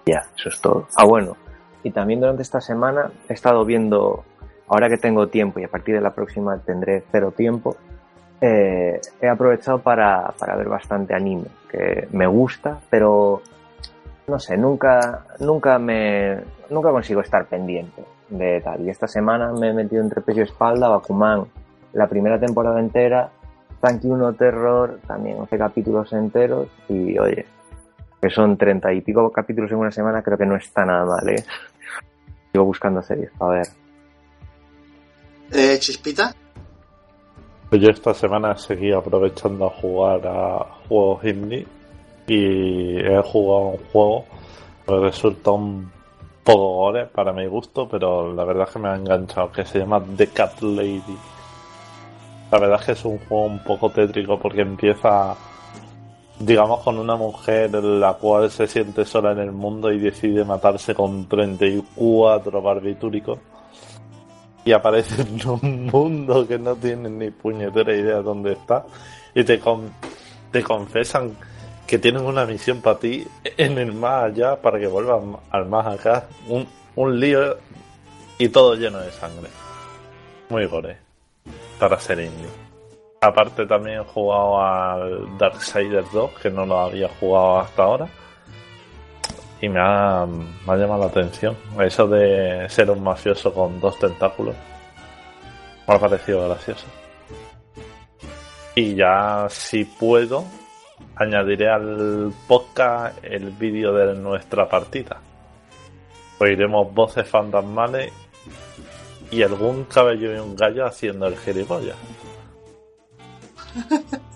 Speaker 3: Ya, eso es todo. Ah, bueno, y también durante esta semana he estado viendo, ahora que tengo tiempo y a partir de la próxima tendré cero tiempo, eh, he aprovechado para, para ver bastante anime, que me gusta, pero no sé, nunca, nunca me, nunca consigo estar pendiente de tal. Y esta semana me he metido entre pecho y espalda Bakuman, la primera temporada entera, Tanky 1 Terror, también 11 capítulos enteros, y oye, que son treinta y pico capítulos en una semana, creo que no está nada mal, ¿eh? Sigo buscando series para ver.
Speaker 2: Eh, Chispita,
Speaker 5: Pues yo esta semana seguí aprovechando a jugar a juegos indie y he jugado un juego que resulta un poco gore para mi gusto, pero la verdad es que me ha enganchado, que se llama The Cat Lady. La verdad es que es un juego un poco tétrico porque empieza, digamos, con una mujer la cual se siente sola en el mundo y decide matarse con 34 barbitúricos. Y aparece en un mundo que no tiene ni puñetera idea de dónde está. Y te, con- te confesan que tienen una misión para ti en el más allá para que vuelvas al más acá. Un, un lío y todo lleno de sangre. Muy gore. Para ser indie. Aparte también he jugado al Darksiders 2, que no lo había jugado hasta ahora. Y me ha, me ha llamado la atención. Eso de ser un mafioso con dos tentáculos. Me ha parecido gracioso. Y ya si puedo, añadiré al podcast el vídeo de nuestra partida. Oiremos voces fantasmales y algún cabello y un gallo haciendo el gilipollas.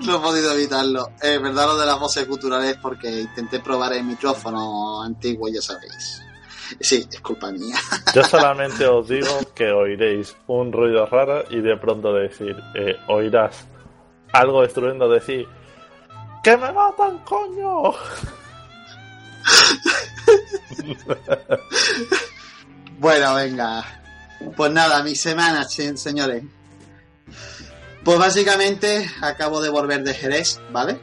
Speaker 2: No he podido evitarlo. Es verdad lo de las voces culturales porque intenté probar el micrófono antiguo, ya sabéis. Sí, es culpa mía.
Speaker 5: Yo solamente os digo que oiréis un ruido raro y de pronto decir, eh, oirás algo destruyendo decir, ¡Que me matan, coño!
Speaker 2: Bueno, venga. Pues nada, mi semana, se- señores. Pues básicamente acabo de volver de Jerez, ¿vale?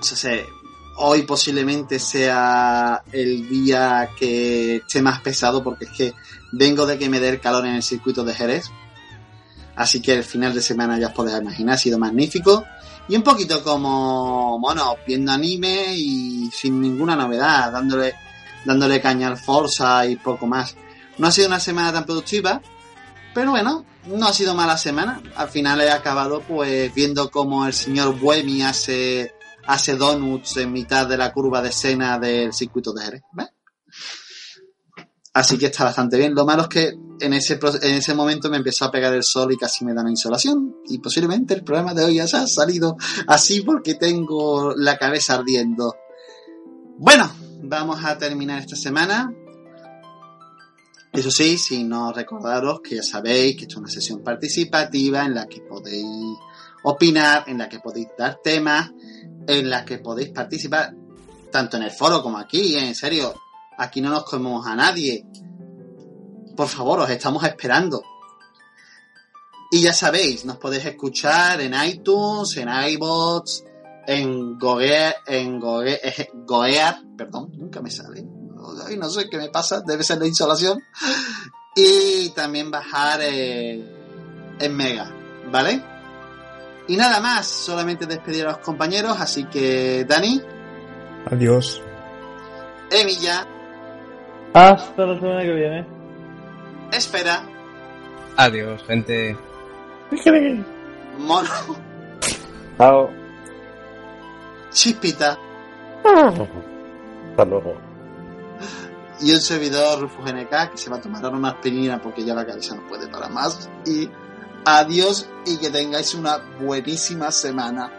Speaker 2: O sea, se- hoy posiblemente sea el día que esté más pesado porque es que vengo de que me dé el calor en el circuito de Jerez. Así que el final de semana ya os podéis imaginar, ha sido magnífico. Y un poquito como, bueno, viendo anime y sin ninguna novedad, dándole, dándole caña al Forza y poco más. No ha sido una semana tan productiva, pero bueno, no ha sido mala semana. Al final he acabado pues viendo cómo el señor Buemi hace, hace donuts en mitad de la curva de escena del circuito de Jerez. Así que está bastante bien. Lo malo es que en ese, en ese momento me empezó a pegar el sol y casi me da una insolación. Y posiblemente el programa de hoy ya se ha salido así porque tengo la cabeza ardiendo. Bueno, vamos a terminar esta semana. Eso sí, si no recordaros que ya sabéis que esto es una sesión participativa en la que podéis opinar, en la que podéis dar temas, en la que podéis participar tanto en el foro como aquí, en serio. Aquí no nos comemos a nadie. Por favor, os estamos esperando. Y ya sabéis, nos podéis escuchar en iTunes, en iBots, en Gogear, en Goge- eh, Goear, perdón, nunca me sale. Ay, no sé qué me pasa, debe ser la insolación. Y también bajar eh, en Mega, ¿vale? Y nada más, solamente despedir a los compañeros, así que Dani,
Speaker 4: Adiós.
Speaker 2: Emilia,
Speaker 6: Hasta la semana que viene.
Speaker 2: Espera,
Speaker 7: Adiós, gente.
Speaker 2: Mono,
Speaker 3: Chao.
Speaker 2: Chispita
Speaker 5: Hasta luego.
Speaker 2: y un servidor Rufus NK que se va a tomar ahora una aspirina porque ya la cabeza no puede para más. Y adiós y que tengáis una buenísima semana.